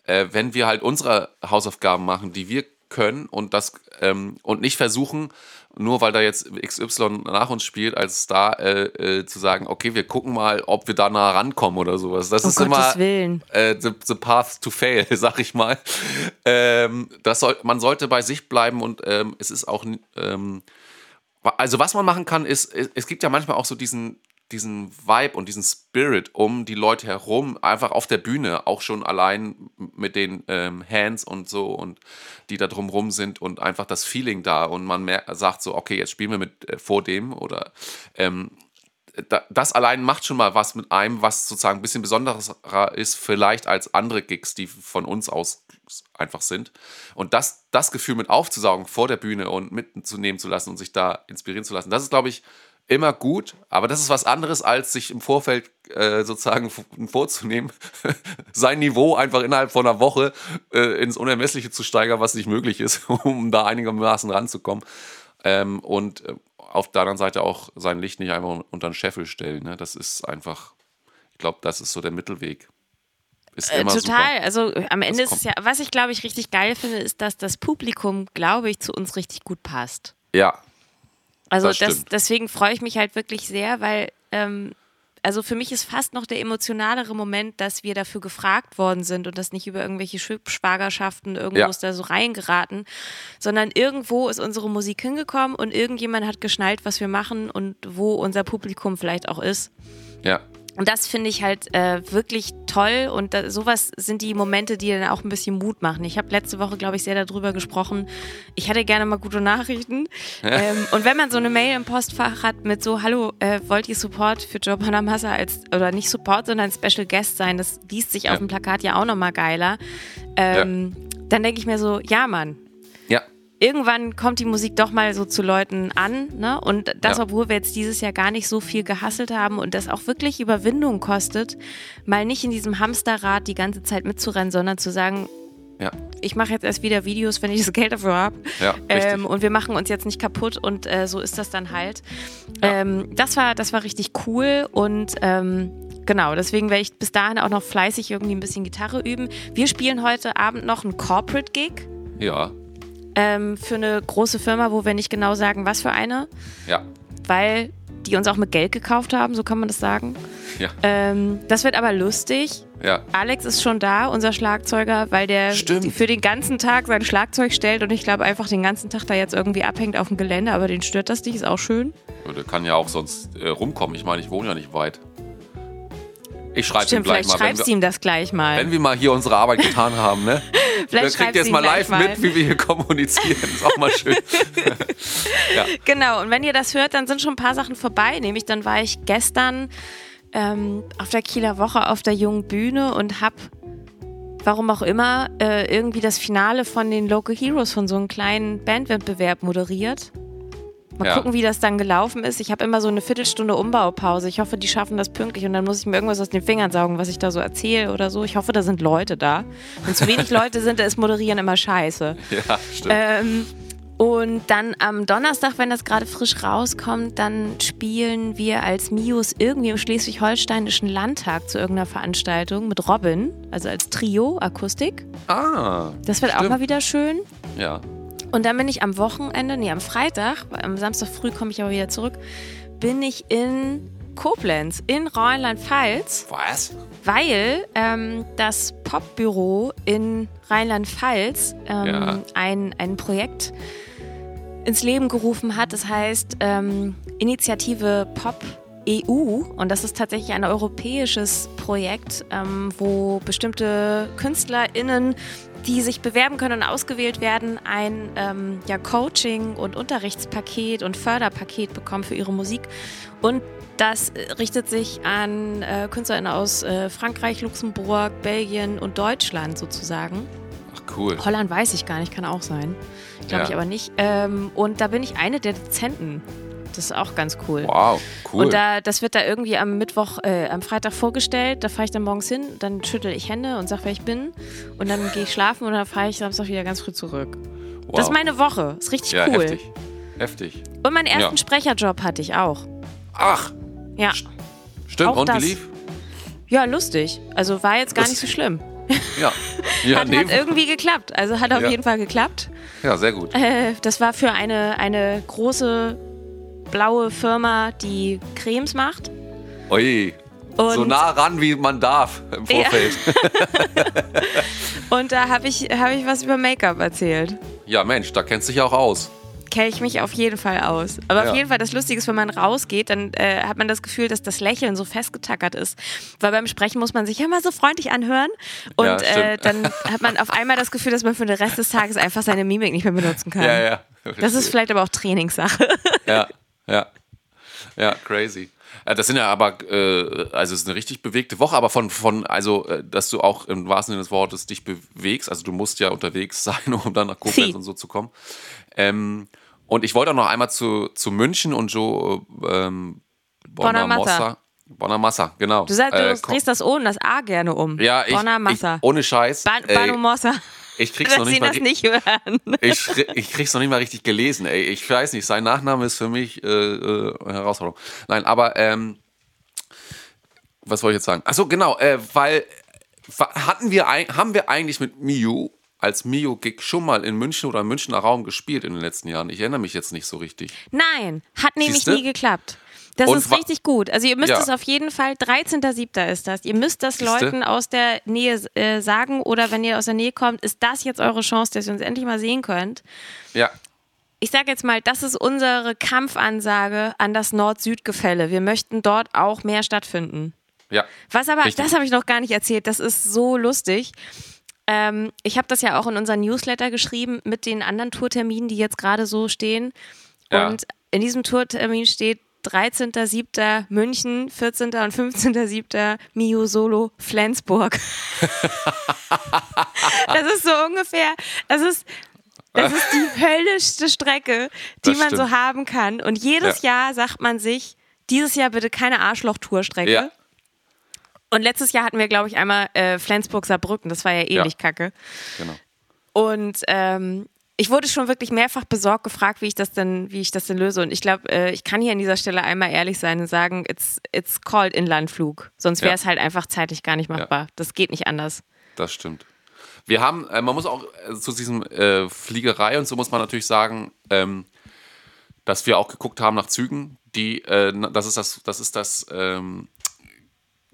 äh, wenn wir halt unsere Hausaufgaben machen, die wir können und das ähm, und nicht versuchen, nur weil da jetzt XY nach uns spielt, als Star äh, äh, zu sagen, okay, wir gucken mal, ob wir da nah rankommen oder sowas. Das oh ist Gottes immer äh, the, the, path to fail, *laughs* sag ich mal. Ähm, das soll, man sollte bei sich bleiben und ähm, es ist auch ähm, also was man machen kann, ist, es gibt ja manchmal auch so diesen, diesen Vibe und diesen Spirit um die Leute herum, einfach auf der Bühne, auch schon allein mit den ähm, Hands und so und die da drumrum sind und einfach das Feeling da und man sagt so, okay, jetzt spielen wir mit äh, vor dem oder ähm, da, das allein macht schon mal was mit einem, was sozusagen ein bisschen besonderer ist, vielleicht als andere Gigs, die von uns aus einfach sind. Und das, das Gefühl mit aufzusaugen vor der Bühne und mitzunehmen zu lassen und sich da inspirieren zu lassen, das ist, glaube ich, immer gut, aber das ist was anderes, als sich im Vorfeld äh, sozusagen vorzunehmen, *laughs* sein Niveau einfach innerhalb von einer Woche äh, ins Unermessliche zu steigern, was nicht möglich ist, *laughs* um da einigermaßen ranzukommen. Ähm, und äh, auf der anderen Seite auch sein Licht nicht einfach unter den Scheffel stellen. Ne? Das ist einfach, ich glaube, das ist so der Mittelweg. Ist äh, total. Super. Also am Ende ist es ja, was ich glaube ich richtig geil finde, ist, dass das Publikum, glaube ich, zu uns richtig gut passt. Ja, also das das, deswegen freue ich mich halt wirklich sehr, weil ähm, also für mich ist fast noch der emotionalere Moment, dass wir dafür gefragt worden sind und das nicht über irgendwelche Schwagerschaften irgendwo ja. ist da so reingeraten, sondern irgendwo ist unsere Musik hingekommen und irgendjemand hat geschnallt, was wir machen und wo unser Publikum vielleicht auch ist. Ja. Und das finde ich halt äh, wirklich toll und da, sowas sind die Momente, die dann auch ein bisschen Mut machen. Ich habe letzte Woche, glaube ich, sehr darüber gesprochen. Ich hätte gerne mal gute Nachrichten. Ja. Ähm, und wenn man so eine Mail im Postfach hat mit so, hallo, äh, wollt ihr Support für Joe Panamassa als, oder nicht Support, sondern Special Guest sein, das liest sich ja. auf dem Plakat ja auch nochmal geiler. Ähm, ja. Dann denke ich mir so, ja Mann, irgendwann kommt die Musik doch mal so zu Leuten an. Ne? Und das, ja. obwohl wir jetzt dieses Jahr gar nicht so viel gehasselt haben und das auch wirklich Überwindung kostet, mal nicht in diesem Hamsterrad die ganze Zeit mitzurennen, sondern zu sagen, ja. Ich mache jetzt erst wieder Videos, wenn ich das Geld dafür habe. Ja, ähm, und wir machen uns jetzt nicht kaputt und äh, so ist das dann halt. Ja. Ähm, das, war, das war richtig cool und ähm, genau, deswegen werde ich bis dahin auch noch fleißig irgendwie ein bisschen Gitarre üben. Wir spielen heute Abend noch einen Corporate Gig. Ja ähm, für eine große Firma, wo wir nicht genau sagen, was für eine. Ja. Weil die uns auch mit Geld gekauft haben, so kann man das sagen. Ja. Ähm, das wird aber lustig. Ja. Alex ist schon da, unser Schlagzeuger, weil der Stimmt. für den ganzen Tag sein Schlagzeug stellt und ich glaube einfach den ganzen Tag da jetzt irgendwie abhängt auf dem Gelände, aber den stört das nicht, ist auch schön. Der kann ja auch sonst äh, rumkommen. Ich meine, ich wohne ja nicht weit. Ich schreibe ihm gleich vielleicht mal, wenn schreibst wir, ihm das gleich mal. wenn wir mal hier unsere Arbeit getan haben, ne? *laughs* vielleicht Dann kriegt ihr jetzt mal live mal. mit, wie wir hier kommunizieren. Ist auch mal schön. *laughs* Genau, und wenn ihr das hört, dann sind schon ein paar Sachen vorbei. Nämlich dann war ich gestern ähm, auf der Kieler Woche auf der jungen Bühne und habe, warum auch immer, äh, irgendwie das Finale von den Local Heroes von so einem kleinen Bandwettbewerb moderiert. Mal Ja. gucken, wie das dann gelaufen ist. Ich habe immer so eine Viertelstunde Umbaupause. Ich hoffe, die schaffen das pünktlich und dann muss ich mir irgendwas aus den Fingern saugen, was ich da so erzähle oder so. Ich hoffe, da sind Leute da. Wenn zu wenig *laughs* Leute sind, da ist Moderieren immer scheiße. Ja, stimmt. Ähm, und dann am Donnerstag, wenn das gerade frisch rauskommt, dann spielen wir als Mios irgendwie im schleswig-holsteinischen Landtag zu irgendeiner Veranstaltung mit Robin, also als Trio, Akustik. ah, Das wird auch Stimmt. mal wieder schön. ja. Und dann bin ich am Wochenende, nee, am Freitag, am Samstag früh komme ich aber wieder zurück, bin ich in Koblenz, in Rheinland-Pfalz Was? weil ähm, das Popbüro in Rheinland-Pfalz ähm, Ja. ein, ein Projekt ins Leben gerufen hat. Das heißt ähm, Initiative Pop EU und das ist tatsächlich ein europäisches Projekt, ähm, wo bestimmte KünstlerInnen, die sich bewerben können und ausgewählt werden, ein ähm, ja, Coaching- und Unterrichtspaket und Förderpaket bekommen für ihre Musik. Und das äh, richtet sich an äh, KünstlerInnen aus äh, Frankreich, Luxemburg, Belgien und Deutschland sozusagen. Ach, cool. Holland weiß ich gar nicht, kann auch sein. Glaube Ja. ich aber nicht. Ähm, und da bin ich eine der Dozenten. Das ist auch ganz cool. Wow, cool. Und da, das wird da irgendwie am Mittwoch, äh, am Freitag vorgestellt. Da fahre ich dann morgens hin, dann schüttel ich Hände und sag, wer ich bin. Und dann gehe ich schlafen und dann fahre ich Samstag wieder ganz früh zurück. wow. Das ist meine Woche. Ist richtig ja, cool. heftig. Heftig. Und meinen ersten Ja. Sprecherjob hatte ich auch. Ach, Ja. stimmt. Auch Und das. wie lief? Ja, lustig. Also war jetzt gar Das- nicht so schlimm. Ja. *laughs* Ja, Hat, hat irgendwie geklappt. Also hat auf Ja. jeden Fall geklappt. ja, sehr gut. Äh, das war für eine, eine große blaue Firma, die Cremes macht. Ui. Und, so nah ran, wie man darf im Ja. Vorfeld. *laughs* und da habe ich, hab ich was über Make-up erzählt. Ja. Mensch, da kennst du dich auch aus. Kenne ich mich auf jeden Fall aus. Aber Ja. auf jeden Fall, das Lustige ist, wenn man rausgeht, dann äh, hat man das Gefühl, dass das Lächeln so festgetackert ist. Weil beim Sprechen muss man sich ja immer so freundlich anhören. Und Ja, äh, dann hat man auf einmal das Gefühl, dass man für den Rest des Tages einfach seine Mimik nicht mehr benutzen kann. Ja, ja. Das ist vielleicht aber auch Trainingssache. Ja, *laughs* ja. Ja, crazy. Ja, das sind ja aber, äh, also es ist eine richtig bewegte Woche, aber von, von also, äh, dass du auch im wahrsten Sinne des Wortes dich bewegst. Also du musst ja unterwegs *laughs* sein, um dann nach Koblenz Sie. und so zu kommen. Ähm, und ich wollte auch noch einmal zu, zu München und Joe ähm, Bonamassa. Bonamassa. Bonamassa, genau. Du sagst, du Äh, drehst das O und das A gerne um. ja, ich, Bonamassa. ich, ohne Scheiß. Ban ey, Banomossa. Ich krieg's noch nicht mal nicht ich, ich krieg's noch nicht mal richtig gelesen, ey. Ich weiß nicht, sein Nachname ist für mich äh, äh, eine Herausforderung. Nein, aber ähm, was wollte ich jetzt sagen? Achso, genau, äh, weil hatten wir haben wir eigentlich mit Miu als Mio-Gig schon mal in München oder im Münchner Raum gespielt in den letzten Jahren? Ich erinnere mich jetzt nicht so richtig. Nein, hat nämlich Siehste? nie geklappt. Das Und ist richtig gut. Also ihr müsst Ja. es auf jeden Fall, 13.07. ist das. Ihr müsst das Siehste? Leuten aus der Nähe äh, sagen oder wenn ihr aus der Nähe kommt, ist das jetzt eure Chance, dass ihr uns endlich mal sehen könnt. Ja, Ich sage jetzt mal, das ist unsere Kampfansage an das Nord-Süd-Gefälle. Wir möchten dort auch mehr stattfinden. ja. Was aber, Richtig. das habe ich noch gar nicht erzählt, das ist so lustig. Ähm, ich habe das ja auch in unseren Newsletter geschrieben mit den anderen Tourterminen, die jetzt gerade so stehen. Ja. Und in diesem Tourtermin steht 13.07. München, 14. und 15.07. Mio Solo Flensburg. *laughs* das ist so ungefähr, das ist, das ist die *laughs* höllischste Strecke, die Das man so haben kann. Und jedes Jahr sagt man sich, dieses Jahr bitte keine Arschloch-Tourstrecke. Ja. Und letztes Jahr hatten wir, glaube ich, einmal äh, Flensburg-Saarbrücken. Das war ja ähnlich Ja. kacke. Genau. Und ähm, ich wurde schon wirklich mehrfach besorgt gefragt, wie ich das denn, wie ich das denn löse. Und ich glaube, äh, ich kann hier an dieser Stelle einmal ehrlich sein und sagen, it's, it's called Inlandflug. Sonst wäre Ja. es halt einfach zeitlich gar nicht machbar. Das geht nicht anders. Das stimmt. Wir haben, äh, man muss auch äh, zu diesem äh, Fliegerei und so muss man natürlich sagen, ähm, dass wir auch geguckt haben nach Zügen, die, äh, das ist das, das ist das ähm,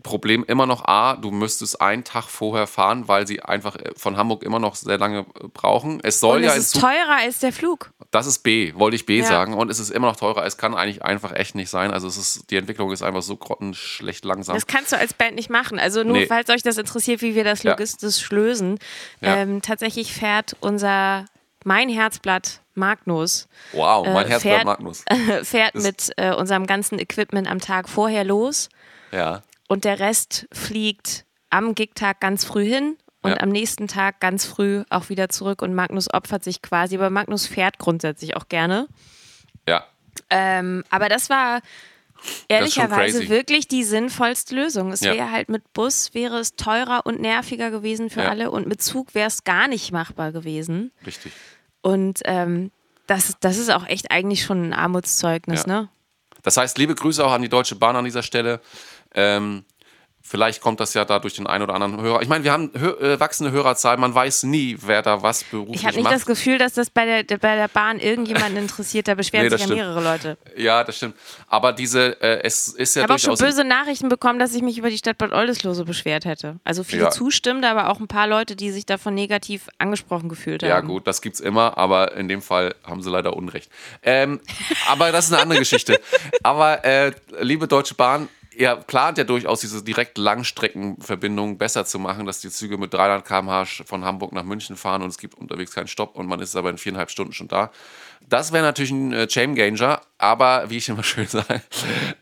Problem immer noch A, du müsstest einen Tag vorher fahren, weil sie einfach äh, von Hamburg immer noch sehr lange äh, brauchen. Es soll Und ja es ist teurer als der Flug. das ist B, wollte ich B Ja. sagen. Und es ist immer noch teurer. Es kann eigentlich einfach echt nicht sein. Also es ist, die Entwicklung ist einfach so grottenschlecht langsam. Das kannst du als Band nicht machen. Also nur, Nee. falls euch das interessiert, wie wir das Ja. logistisch lösen. Ja. Ähm, tatsächlich fährt unser, mein Herzblatt Magnus, Wow, mein äh, Herz fährt- Magnus. *laughs* fährt mit äh, unserem ganzen Equipment am Tag vorher los. Ja. Und der Rest fliegt am Gigtag ganz früh hin und Ja. am nächsten Tag ganz früh auch wieder zurück und Magnus opfert sich quasi, aber Magnus fährt grundsätzlich auch gerne. Ja. Ähm, aber das war ehrlicherweise crazy. wirklich die sinnvollste Lösung. Es Ja. wäre halt mit Bus wäre es teurer und nerviger gewesen für Ja. alle und mit Zug wäre es gar nicht machbar gewesen. Richtig. Und ähm, das, das ist auch echt eigentlich schon ein Armutszeugnis, ne? Das heißt, liebe Grüße auch an die Deutsche Bahn an dieser Stelle. Ähm, vielleicht kommt das ja da durch den einen oder anderen Hörer. Ich meine, wir haben hö äh, wachsende Hörerzahl. Man weiß nie, wer da was beruflich Ich habe nicht macht. das Gefühl, dass das bei der, bei der Bahn irgendjemanden *laughs* interessiert. Da beschweren Nee, sich ja stimmt. mehrere Leute. ja, das stimmt. Aber diese, äh, es ist ja Ich habe auch schon böse Nachrichten bekommen, dass ich mich über die Stadt Bad Oldesloe so beschwert hätte. Also viele Ja. Zustimmende, aber auch ein paar Leute, die sich davon negativ angesprochen gefühlt haben. ja, gut, das gibt's immer, aber in dem Fall haben sie leider Unrecht. Ähm, aber das ist eine andere *laughs* Geschichte. Aber äh, liebe Deutsche Bahn, ihr plant ja durchaus diese direkt Langstreckenverbindung besser zu machen, dass die Züge mit 300 km/h von Hamburg nach München fahren und es gibt unterwegs keinen Stopp und man ist aber in viereinhalb Stunden schon da. Das wäre natürlich ein äh, Ganger, aber wie ich immer *laughs* schön sage,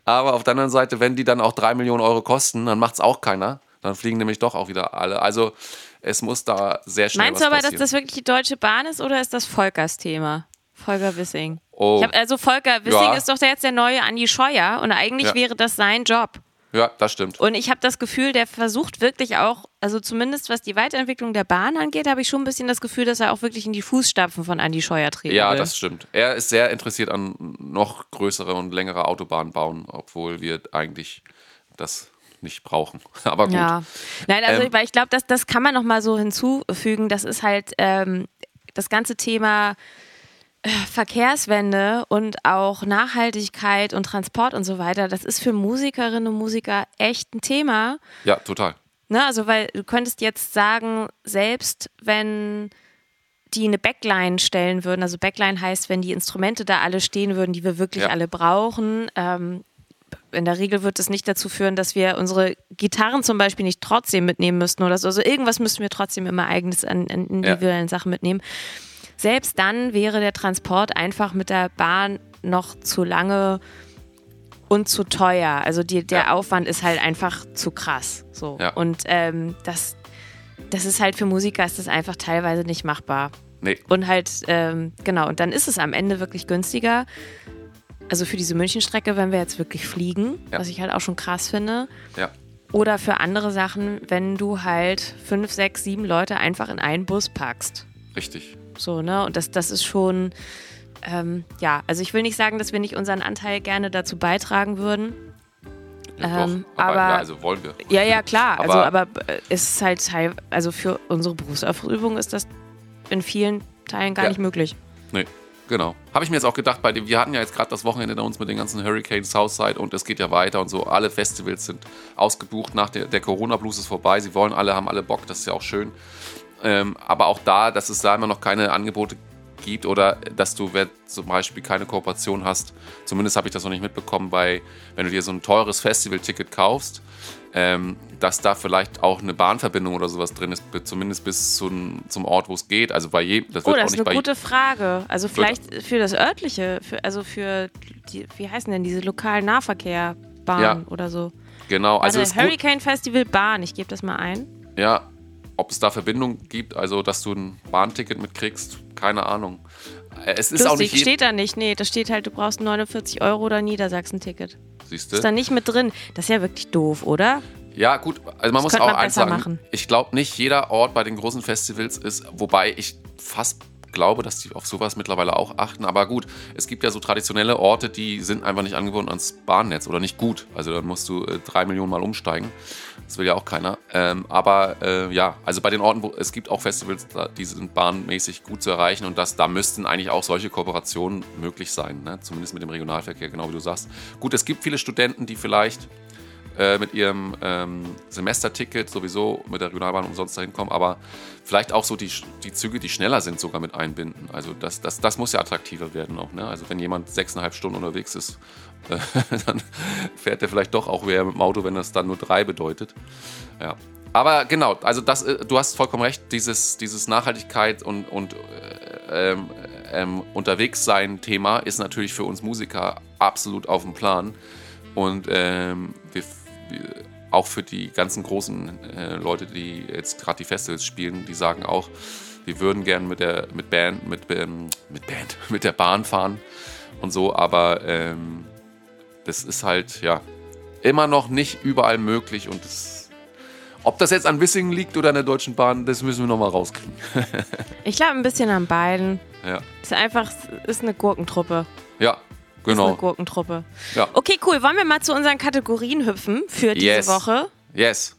aber auf der anderen Seite, wenn die dann auch drei Millionen Euro kosten, dann macht's auch keiner. Dann fliegen nämlich doch auch wieder alle. Also es muss da sehr schnell Meinst du aber, dass passieren. das wirklich die Deutsche Bahn ist oder ist das Volkers Thema? Volker Wissing. Oh. Hab, also Volker Wissing Ja. ist doch jetzt der neue Andi Scheuer und eigentlich Ja. wäre das sein Job. Ja, das stimmt. Und ich habe das Gefühl, der versucht wirklich auch, also zumindest was die Weiterentwicklung der Bahn angeht, habe ich schon ein bisschen das Gefühl, dass er auch wirklich in die Fußstapfen von Andi Scheuer treten Ja, will. das stimmt. Er ist sehr interessiert an noch größere und längere Autobahnen bauen, obwohl wir eigentlich das nicht brauchen. *laughs* Aber gut. Ja. Nein, also Ähm, weil ich glaube, das, das kann man noch mal so hinzufügen. Das ist halt ähm, das ganze Thema Verkehrswende und auch Nachhaltigkeit und Transport und so weiter. Das ist für Musikerinnen und Musiker echt ein Thema. Ja, total. Ne? Also, weil du könntest jetzt sagen, selbst wenn die eine Backline stellen würden, also Backline heißt, wenn die Instrumente da alle stehen würden, die wir wirklich Ja. alle brauchen, ähm, in der Regel wird es nicht dazu führen, dass wir unsere Gitarren zum Beispiel nicht trotzdem mitnehmen müssten oder so. Also irgendwas müssen wir trotzdem immer eigenes an, an individuellen Sachen mitnehmen. Selbst dann wäre der Transport einfach mit der Bahn noch zu lange und zu teuer. Also die, der Ja. Aufwand ist halt einfach zu krass. So. Ja. Und ähm, das, das ist halt für Musiker ist das einfach teilweise nicht machbar. Nee, Und halt, ähm, genau, und dann ist es am Ende wirklich günstiger. Also für diese Münchenstrecke, wenn wir jetzt wirklich fliegen, Ja. was ich halt auch schon krass finde. ja. Oder für andere Sachen, wenn du halt fünf, sechs, sieben Leute einfach in einen Bus packst. Richtig. So, ne? Und das, das ist schon, ähm, ja, also ich will nicht sagen, dass wir nicht unseren Anteil gerne dazu beitragen würden. Ja, Ähm, doch. Aber, aber- ja, also wollen wir. Ja, ja, klar. *laughs* also, Aber- aber äh, es ist halt Teil, also für unsere Berufsausübung ist das in vielen Teilen gar Ja. nicht möglich. Nee, genau. Habe ich mir jetzt auch gedacht, bei dem, wir hatten ja jetzt gerade das Wochenende da uns mit den ganzen Hurricane Southside und es geht ja weiter und so. Alle Festivals sind ausgebucht nach der, der Corona-Blues ist vorbei. Sie wollen alle, haben alle Bock, das ist ja auch schön. Ähm, aber auch da, dass es da immer noch keine Angebote gibt oder dass du zum Beispiel keine Kooperation hast, zumindest habe ich das noch nicht mitbekommen, bei, wenn du dir so ein teures Festival-Ticket kaufst, ähm, dass da vielleicht auch eine Bahnverbindung oder sowas drin ist, zumindest bis zum, zum Ort, wo es geht. Also bei jedem, das Oh, wird das auch ist nicht eine gute Frage. Also vielleicht für das örtliche, für, also für die, wie heißen denn diese lokalen Nahverkehrbahnen Ja. oder so. Genau, also gut, Hurricane Festival Bahn, ich gebe das mal ein. ja, ob es da Verbindung gibt, also dass du ein Bahnticket mitkriegst, keine Ahnung. Äh, Es ist auch Lustig, nicht je- steht da nicht. Nee, da steht halt, du brauchst 49 Euro oder Niedersachsen-Ticket. siehst Ist du? da nicht mit drin. Das ist ja wirklich doof, oder? Ja, gut, also man muss könnte auch man eins sagen. machen. Ich glaube nicht jeder Ort bei den großen Festivals ist, wobei ich fast glaube, dass die auf sowas mittlerweile auch achten. Aber gut, es gibt ja so traditionelle Orte, die sind einfach nicht angebunden ans Bahnnetz oder nicht gut. Also dann musst du äh, drei Millionen Mal umsteigen. Das will ja auch keiner. Ähm, aber äh, ja, also bei den Orten, wo es gibt auch Festivals, die sind bahnmäßig gut zu erreichen und das, da müssten eigentlich auch solche Kooperationen möglich sein. Ne? Zumindest mit dem Regionalverkehr, genau wie du sagst. Gut, es gibt viele Studenten, die vielleicht äh, mit ihrem ähm, Semesterticket sowieso mit der Regionalbahn umsonst dahin kommen, aber vielleicht auch so die, die Züge, die schneller sind, sogar mit einbinden. Also das, das, das muss ja attraktiver werden auch. Ne? Also wenn jemand sechseinhalb Stunden unterwegs ist, äh, *laughs* dann fährt er vielleicht doch auch eher mit dem Auto, wenn das dann nur drei bedeutet. Ja. Aber genau, also das, äh, du hast vollkommen recht, dieses, dieses Nachhaltigkeit und, und äh, ähm, ähm, Unterwegssein-Thema ist natürlich für uns Musiker absolut auf dem Plan. Und ähm, wir, auch für die ganzen großen äh, Leute, die jetzt gerade die Festivals spielen, die sagen auch, wir würden gerne mit der mit Band, mit, ähm, mit Band, *laughs* mit der Bahn fahren und so, aber ähm, das ist halt ja immer noch nicht überall möglich und das, ob das jetzt an Wissingen liegt oder an der Deutschen Bahn, das müssen wir nochmal rauskriegen. *laughs* ich glaube ein bisschen an beiden. Ja. Ist einfach, ist eine Gurkentruppe. Ja, Genau. Ist eine Gurkentruppe. Ja. Okay, cool. Wollen wir mal zu unseren Kategorien hüpfen für diese Yes. Woche? Yes.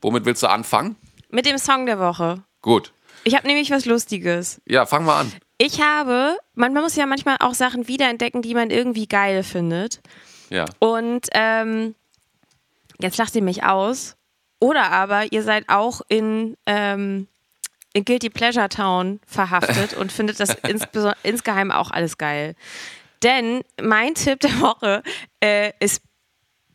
Womit willst du anfangen? Mit dem Song der Woche. Gut. Ich habe nämlich was Lustiges. Ja, fang mal an. Ich habe, man, man muss ja manchmal auch Sachen wiederentdecken, die man irgendwie geil findet. Ja. Und ähm, jetzt lacht ihr mich aus. Oder aber ihr seid auch in, ähm, in Guilty Pleasure Town verhaftet *laughs* und findet das insgeheim auch alles geil. Denn mein Tipp der Woche äh, ist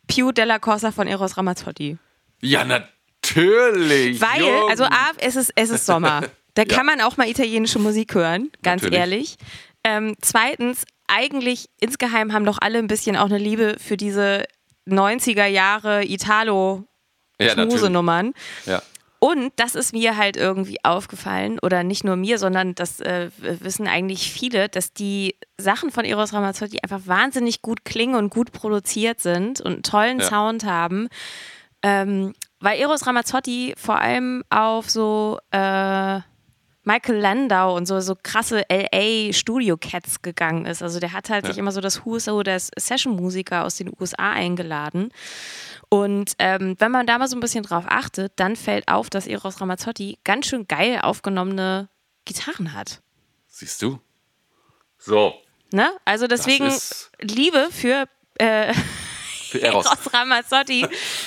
Più della Corsa von Eros Ramazzotti. Ja, natürlich. Weil, Jung. also A, es ist, es ist Sommer. *laughs* Da Ja. kann man auch mal italienische Musik hören, ganz Natürlich. ehrlich. Ähm, zweitens, eigentlich insgeheim haben doch alle ein bisschen auch eine Liebe für diese 90er Jahre Italo ja. Ja. Und das ist mir halt irgendwie aufgefallen, oder nicht nur mir, sondern das äh, wissen eigentlich viele, dass die Sachen von Eros Ramazzotti einfach wahnsinnig gut klingen und gut produziert sind und einen tollen Ja. Sound haben. Ähm, weil Eros Ramazzotti vor allem auf so äh, Michael Landau und so, so krasse LA Studio Cats gegangen ist. Also der hat halt Ja. sich immer so das Who is Who des Session-Musiker aus den USA eingeladen. Und ähm, wenn man da mal so ein bisschen drauf achtet, dann fällt auf, dass Eros Ramazzotti ganz schön geil aufgenommene Gitarren hat. Siehst du? So. Ne? Also deswegen ist- Liebe für äh, Für Eros. Eros Ramazzotti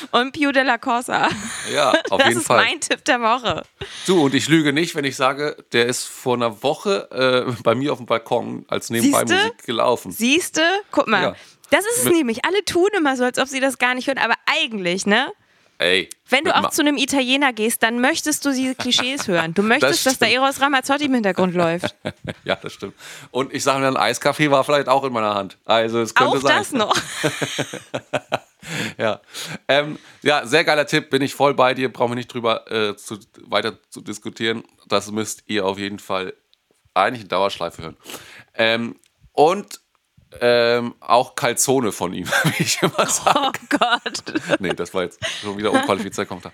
und Più della Corsa. Ja, auf das jeden ist Fall. mein Tipp der Woche. Du, und ich lüge nicht, wenn ich sage, der ist vor einer Woche äh, bei mir auf dem Balkon als Nebenbei-Musik Siehste? gelaufen. Siehste? Guck mal. Ja. Das ist es nämlich. Alle tun immer so, als ob sie das gar nicht hören. Aber eigentlich, ne? Ey. Wenn du auch Ma- zu einem Italiener gehst, dann möchtest du diese Klischees *laughs* hören. Du möchtest, dass da. Eros Ramazzotti im Hintergrund *laughs* läuft. Ja, das stimmt. Und ich sage mir, ein Eiskaffee war vielleicht auch in meiner Hand. Also es könnte Auch sein. das noch. *laughs* Ja. Ähm, ja, sehr geiler Tipp, bin ich voll bei dir, brauchen wir nicht drüber äh, zu, weiter zu diskutieren. Das müsst ihr auf jeden Fall eigentlich in Dauerschleife hören. Ähm, und ähm, auch Calzone von ihm, *laughs* wie ich immer sage. Oh Gott. Nee, das war jetzt schon wieder unqualifiziert Kommentar.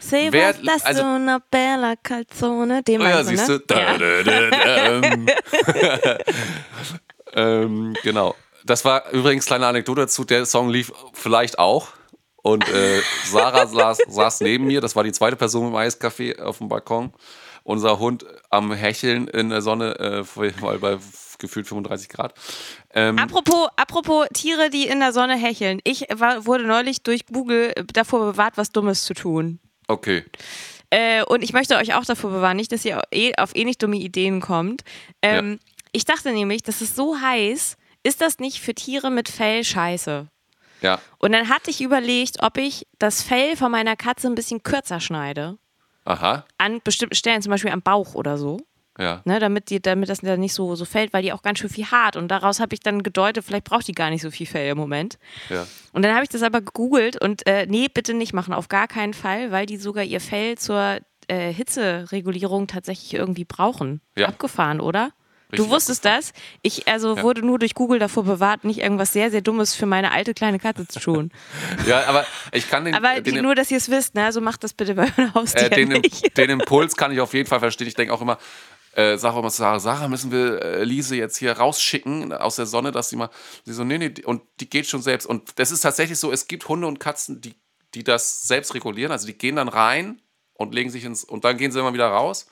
Se Wer- das also- so una bella calzone. Den Oh ja, siehst du. ne? Da, da, da, da, ähm. *laughs* ähm, genau. Das war übrigens kleine Anekdote dazu. Der Song lief vielleicht auch. Und äh, Sarah *laughs* saß, saß neben mir. Das war die zweite Person im Eiscafé auf dem Balkon. Unser Hund am Hecheln in der Sonne, äh, weil bei gefühlt 35 Grad. Ähm, Apropos, apropos Tiere, die in der Sonne hecheln. Ich war, wurde neulich durch Google davor bewahrt, was Dummes zu tun. okay. Äh, und ich möchte euch auch davor bewahren, nicht, dass ihr eh- auf ähnlich dumme Ideen kommt. Ähm, Ich dachte nämlich, das ist so heiß. Ist das nicht für Tiere mit Fell scheiße? Ja. Und dann hatte ich überlegt, ob ich das Fell von meiner Katze ein bisschen kürzer schneide. Aha. An bestimmten Stellen, zum Beispiel am Bauch oder so. Ja. Ne, damit, die, damit das dann nicht so, so fällt, weil die auch ganz schön viel hart. Und daraus habe ich dann gedeutet, vielleicht braucht die gar nicht so viel Fell im Moment. Ja. Und dann habe ich das aber gegoogelt und äh, nee, bitte nicht machen, auf gar keinen Fall, weil die sogar ihr Fell zur äh, Hitzeregulierung tatsächlich irgendwie brauchen. Ja. Abgefahren, oder? Richtig du wusstest das? Ich also Ja. wurde nur durch Google davor bewahrt, nicht irgendwas sehr, sehr Dummes für meine alte kleine Katze zu tun. *laughs* ja, aber ich kann den, Aber den nur, dass ihr es wisst, ne? So macht das bitte bei euren Haustieren äh, den, nicht. den Impuls kann ich auf jeden Fall verstehen. Ich denke auch immer, äh, sage auch immer zu Sarah, Sarah, müssen wir äh, Lise jetzt hier rausschicken aus der Sonne, dass sie mal, sie so, nee, nee, und die geht schon selbst. Und das ist tatsächlich so, es gibt Hunde und Katzen, die, die das selbst regulieren, also die gehen dann rein und legen sich ins, und dann gehen sie immer wieder raus.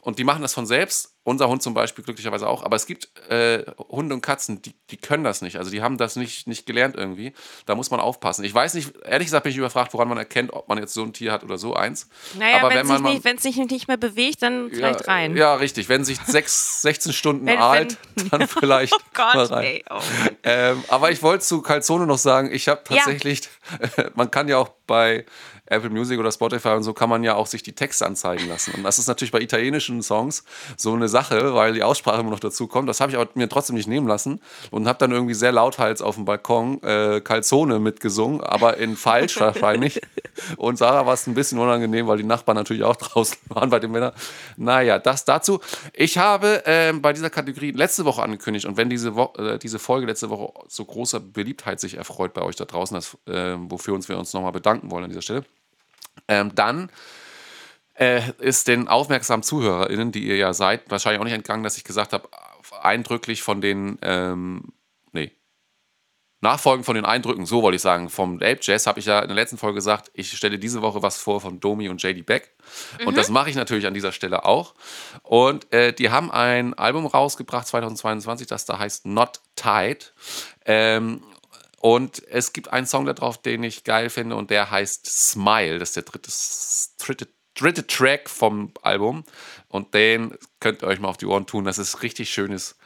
Und die machen das von selbst. Unser Hund zum Beispiel glücklicherweise auch. Aber es gibt äh, Hunde und Katzen, die, die können das nicht. Also die haben das nicht, nicht gelernt irgendwie. Da muss man aufpassen. Ich weiß nicht, ehrlich gesagt bin ich überfragt, woran man erkennt, ob man jetzt so ein Tier hat oder so eins. Naja, Aber wenn es sich, nicht, sich nicht mehr bewegt, dann vielleicht ja, rein. Ja, richtig. Wenn sich sechs, *laughs* 16 Stunden Wenn- alt, wenn- dann *laughs* vielleicht Oh Gott, mal rein. ey. Oh. Ähm, aber ich wollte zu Calzone noch sagen, ich habe tatsächlich, *laughs* man kann ja auch bei Apple Music oder Spotify und so kann man ja auch sich die Texte anzeigen lassen. Und das ist natürlich bei italienischen Songs so eine Sache, weil die Aussprache immer noch dazu kommt. Das habe ich aber mir trotzdem nicht nehmen lassen und habe dann irgendwie sehr lauthals auf dem Balkon äh, Calzone mitgesungen, aber in falsch *laughs* wahrscheinlich. Und Sarah war es ein bisschen unangenehm, weil die Nachbarn natürlich auch *laughs* draußen waren bei den Männern. Naja, das dazu. Ich habe ähm, bei dieser Kategorie letzte Woche angekündigt und wenn diese, Wo äh, diese Folge letzte Woche so großer Beliebtheit sich erfreut bei euch da draußen, das, äh, wofür uns wir uns nochmal bedanken wollen an dieser Stelle, ähm, dann äh, ist den aufmerksamen ZuhörerInnen, die ihr ja seid, wahrscheinlich auch nicht entgangen, dass ich gesagt habe, eindrücklich von den, ähm, nee, Nachfolgen von den Eindrücken, so wollte ich sagen, vom Ape Jazz habe ich ja in der letzten Folge gesagt, ich stelle diese Woche was vor von Domi und JD Beck. Und das mache ich natürlich an dieser Stelle auch. Und äh, die haben ein Album rausgebracht 2022, das da heißt Not Tied. Ähm, und es gibt einen Song da drauf, den ich geil finde, und der heißt Smile. Das ist der dritte, dritte, dritte Track vom Album. Und den könnt ihr euch mal auf die Ohren tun. Das ist richtig schönes,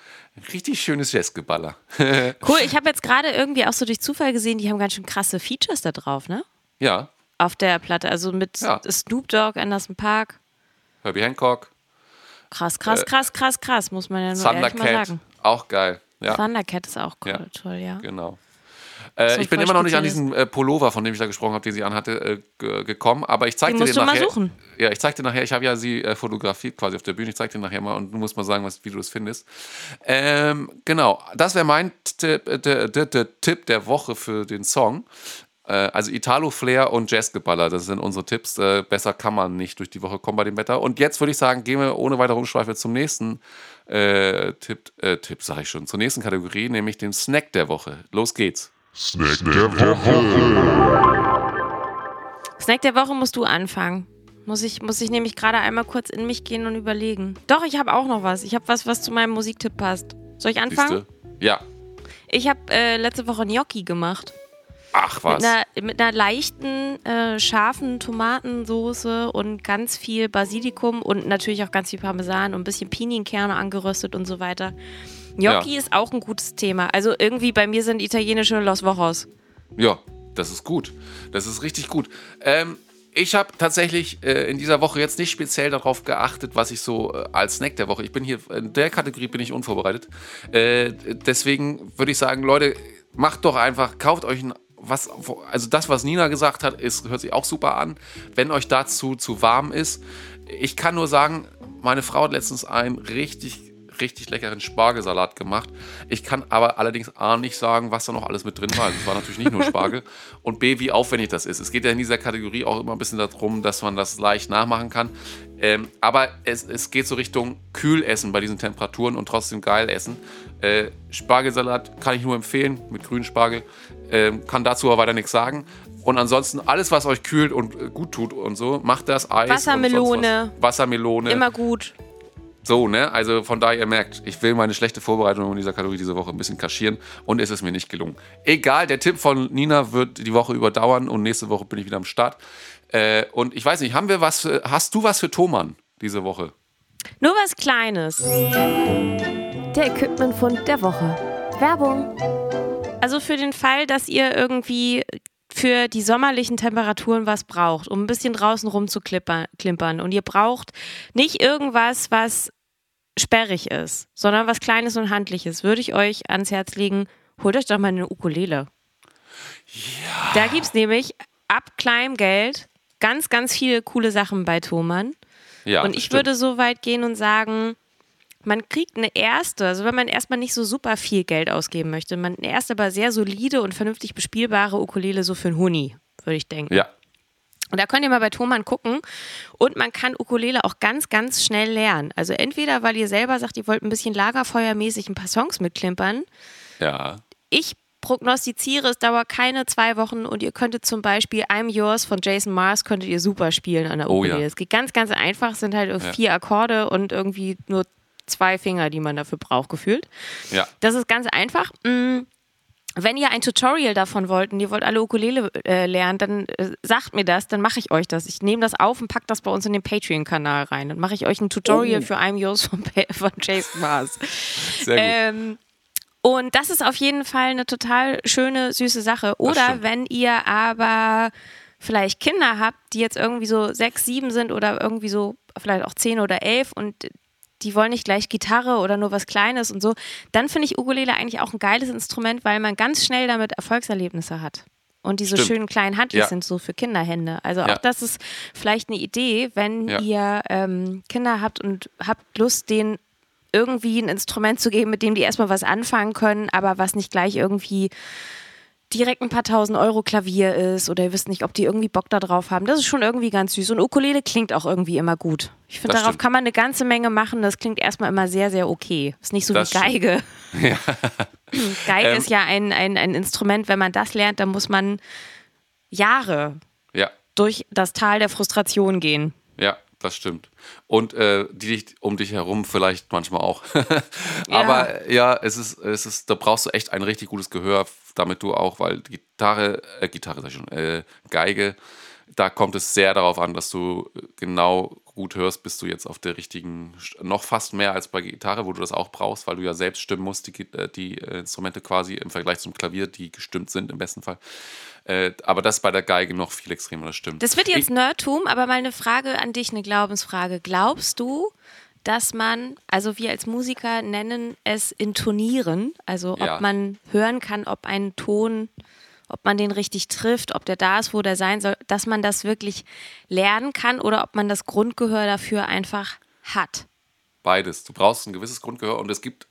richtig schönes Jazzgeballer. *laughs* Cool, ich habe jetzt gerade irgendwie auch so durch Zufall gesehen, die haben ganz schön krasse Features da drauf, ne? ja, Auf der Platte. Also mit Ja. Snoop Dogg, Anderson Park. Herbie Hancock, Krass, krass, krass, krass, krass, muss man ja nur ehrlich mal Thundercat, sagen. auch geil. Ja, Thundercat ist auch cool, Ja. toll, ja. genau. Äh, ich bin immer noch nicht an diesen äh, Pullover, von dem ich da gesprochen habe, den sie anhatte, äh, ge- gekommen. Aber ich zeige Den dir den du mal nachher. suchen. Ja, ich zeige dir nachher. Ich habe ja sie äh, fotografiert quasi auf der Bühne. Ich zeige dir nachher mal und du musst mal sagen, was, wie du das findest. Ähm, genau, das wäre mein Tipp, äh, der, Tipp der Woche für den Song. Also Italo Flair und Jazzgeballer, das sind unsere Tipps. Besser kann man nicht durch die Woche kommen bei dem Wetter. Und jetzt würde ich sagen, gehen wir ohne weitere Umschweife zum nächsten äh, Tipp, äh, Tipp sage ich schon, zur nächsten Kategorie, nämlich dem Snack der Woche. Los geht's. Snack der Woche. Snack der Woche musst du anfangen. Muss ich, muss ich nämlich gerade einmal kurz in mich gehen und überlegen. Doch, ich habe auch noch was. Ich habe was, was zu meinem Musiktipp passt. Soll ich anfangen? Siehste? Ja. Ich habe äh, letzte Woche Gnocchi gemacht. Ach was. Mit einer, mit einer leichten, äh, scharfen Tomatensoße und ganz viel Basilikum und natürlich auch ganz viel Parmesan und ein bisschen Pinienkerne angeröstet und so weiter. Gnocchi Ja. ist auch ein gutes Thema. Also irgendwie bei mir sind italienische Los Vojos. Ja, das ist gut. Das ist richtig gut. Ähm, ich habe tatsächlich äh, in dieser Woche jetzt nicht speziell darauf geachtet, was ich so äh, als Snack der Woche. Ich bin hier in der Kategorie bin ich unvorbereitet. Äh, deswegen würde ich sagen, Leute, macht doch einfach, kauft euch ein was, also das, was Nina gesagt hat, ist, hört sich auch super an. Wenn euch dazu zu warm ist, ich kann nur sagen, meine Frau hat letztens einen richtig, richtig leckeren Spargelsalat gemacht. Ich kann aber allerdings A nicht sagen, was da noch alles mit drin war. Also es war natürlich nicht nur Spargel. *laughs* Und B, wie aufwendig das ist. Es geht ja in dieser Kategorie auch immer ein bisschen darum, dass man das leicht nachmachen kann. Ähm, aber es, es geht so Richtung Kühlessen bei diesen Temperaturen und trotzdem geil essen. Äh, Spargelsalat kann ich nur empfehlen, mit grünen Spargel. Ähm, kann dazu aber weiter nichts sagen. Und ansonsten alles, was euch kühlt und äh, gut tut und so, macht das Eis. Wassermelone. was. Wassermelone. Immer gut. So, ne? Also von daher, ihr merkt, ich will meine schlechte Vorbereitung in dieser Kategorie diese Woche ein bisschen kaschieren und es ist mir nicht gelungen. Egal, der Tipp von Nina wird die Woche überdauern und nächste Woche bin ich wieder am Start. Äh, und ich weiß nicht, haben wir was für, hast du was für Thomann diese Woche? Nur was Kleines. Der Equipmentfund der Woche. Werbung. Also für den Fall, dass ihr irgendwie für die sommerlichen Temperaturen was braucht, um ein bisschen draußen rumzuklimpern. Und ihr braucht nicht irgendwas, was sperrig ist, sondern was Kleines und Handliches, würde ich euch ans Herz legen, holt euch doch mal eine Ukulele. Ja. Da gibt es nämlich ab kleinem Geld ganz, ganz viele coole Sachen bei Thomann. Ja, Und ich stimmt. würde so weit gehen und sagen, man kriegt eine erste, also wenn man erstmal nicht so super viel Geld ausgeben möchte, man eine erste aber sehr solide und vernünftig bespielbare Ukulele so für einen Huni, würde ich denken. Ja, Und da könnt ihr mal bei Thomann gucken. Und man kann Ukulele auch ganz, ganz schnell lernen. Also entweder, weil ihr selber sagt, ihr wollt ein bisschen lagerfeuermäßig ein paar Songs mitklimpern. Ja. Ich prognostiziere, es dauert keine zwei Wochen und ihr könntet zum Beispiel I'm Yours von Jason Mars könntet ihr super spielen an der Oh Ukulele. ja. Es geht ganz, ganz einfach, es sind halt Ja. vier Akkorde und irgendwie nur zwei Finger, die man dafür braucht, gefühlt. Ja. Das ist ganz einfach. Mm, Wenn ihr ein Tutorial davon wollt und ihr wollt alle Ukulele äh, lernen, dann äh, sagt mir das, dann mache ich euch das. Ich nehme das auf und packe das bei uns in den Patreon-Kanal rein. Dann mache ich euch ein Tutorial Oh. für I'm Yours von, von Jason Mars. Sehr gut. Ähm, und das ist auf jeden Fall eine total schöne, süße Sache. Oder wenn ihr aber vielleicht Kinder habt, die jetzt irgendwie so sechs, sieben sind oder irgendwie so vielleicht auch zehn oder elf und die wollen nicht gleich Gitarre oder nur was Kleines und so, dann finde ich Ukulele eigentlich auch ein geiles Instrument, weil man ganz schnell damit Erfolgserlebnisse hat. Und diese Stimmt. schönen kleinen Handys Ja. sind so für Kinderhände. Also Ja. auch das ist vielleicht eine Idee, wenn Ja. ihr ähm, Kinder habt und habt Lust, denen irgendwie ein Instrument zu geben, mit dem die erstmal was anfangen können, aber was nicht gleich irgendwie direkt ein paar tausend Euro Klavier ist oder ihr wisst nicht, ob die irgendwie Bock da drauf haben. Das ist schon irgendwie ganz süß. Und Ukulele klingt auch irgendwie immer gut. Ich finde, darauf stimmt. kann man eine ganze Menge machen. Das klingt erstmal immer sehr, sehr okay. Ist nicht so Das wie Geige. *laughs* *laughs* Geige Ähm. ist ja ein, ein, ein Instrument, wenn man das lernt, dann muss man Jahre Ja. durch das Tal der Frustration gehen. Ja, das stimmt. Und äh, die dich um dich herum vielleicht manchmal auch. *laughs* Aber ja, es ist, es ist, da brauchst du echt ein richtig gutes Gehör, damit du auch, weil Gitarre, äh, Gitarre sag ich schon, äh, Geige, da kommt es sehr darauf an, dass du genau gut hörst, bist du jetzt auf der richtigen, noch fast mehr als bei Gitarre, wo du das auch brauchst, weil du ja selbst stimmen musst, die, äh, die äh, Instrumente quasi im Vergleich zum Klavier, die gestimmt sind im besten Fall. Äh, aber das ist bei der Geige noch viel extremer, das stimmt. Das wird jetzt Nerdtum, aber mal eine Frage an dich, eine Glaubensfrage. Glaubst du, dass man, also wir als Musiker nennen es intonieren, also Ja. ob man hören kann, ob ein Ton, ob man den richtig trifft, ob der da ist, wo der sein soll, dass man das wirklich lernen kann oder ob man das Grundgehör dafür einfach hat? Beides. Du brauchst ein gewisses Grundgehör und es gibt,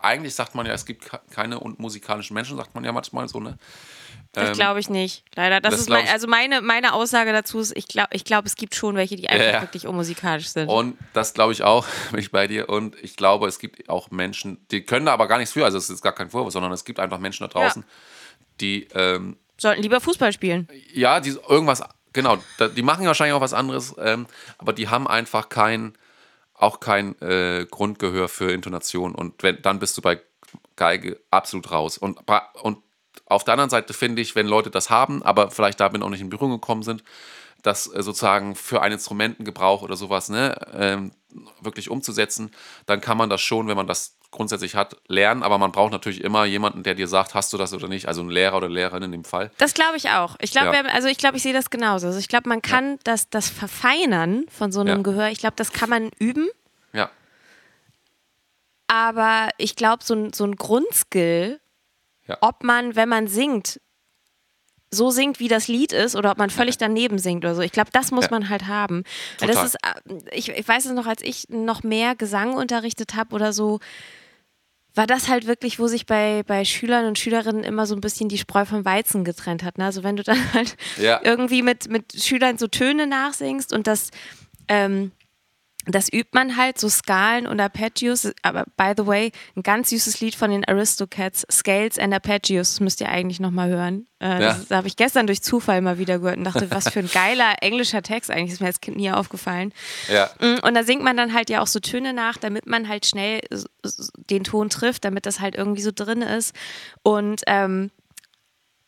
eigentlich sagt man ja, es gibt ke- keine unmusikalischen Menschen, sagt man ja manchmal so, ne? Das glaube ich nicht. Leider. Das, das ist mein, also meine, meine Aussage dazu ist, ich glaube, ich glaub, es gibt schon welche, die einfach Ja, ja. wirklich unmusikalisch sind. Und das glaube ich auch, *laughs* bin ich bei dir. Und ich glaube, es gibt auch Menschen, die können da aber gar nichts für. Also es ist gar kein Vorwurf, sondern es gibt einfach Menschen da draußen, die, ähm, Sollten lieber Fußball spielen. ja, die irgendwas, genau, die machen wahrscheinlich auch was anderes, ähm, aber die haben einfach kein, auch kein äh, Grundgehör für Intonation. Und wenn, dann bist du bei Geige absolut raus. Und, und auf der anderen Seite finde ich, wenn Leute das haben, aber vielleicht damit auch nicht in Berührung gekommen sind, das äh, sozusagen für einen Instrumentengebrauch oder sowas ne, ähm, wirklich umzusetzen, dann kann man das schon, wenn man das grundsätzlich hat, lernen. Aber man braucht natürlich immer jemanden, der dir sagt, hast du das oder nicht. Also ein Lehrer oder Lehrerin in dem Fall. Das glaube ich auch. Ich glaube, Ja. also ich glaube, ich sehe das genauso. Also ich glaube, man kann das, das Verfeinern von so einem Ja. Gehör, ich glaube, das kann man üben. Ja. Aber ich glaube, so ein, so ein Grundskill, Ja. ob man, wenn man singt, so singt, wie das Lied ist, oder ob man völlig daneben singt oder so. Ich glaube, das muss Ja. man halt haben. Weil das Total. ist, äh, ich, ich weiß es noch, als ich noch mehr Gesang unterrichtet habe oder so, war das halt wirklich, wo sich bei, bei Schülern und Schülerinnen immer so ein bisschen die Spreu vom Weizen getrennt hat. Ne? Also wenn du dann *laughs* halt Ja. irgendwie mit, mit Schülern so Töne nachsingst und das, ähm, das übt man halt, so Skalen und Arpeggios. Aber by the way, ein ganz süßes Lied von den Aristocats, Scales and Arpeggios, das müsst ihr eigentlich nochmal hören. Äh, Ja. Das habe ich gestern durch Zufall mal wieder gehört und dachte, was für ein geiler englischer Text eigentlich, ist mir als Kind nie aufgefallen. Ja. Mm, Und da singt man dann halt ja auch so Töne nach, damit man halt schnell den Ton trifft, damit das halt irgendwie so drin ist. Und ähm,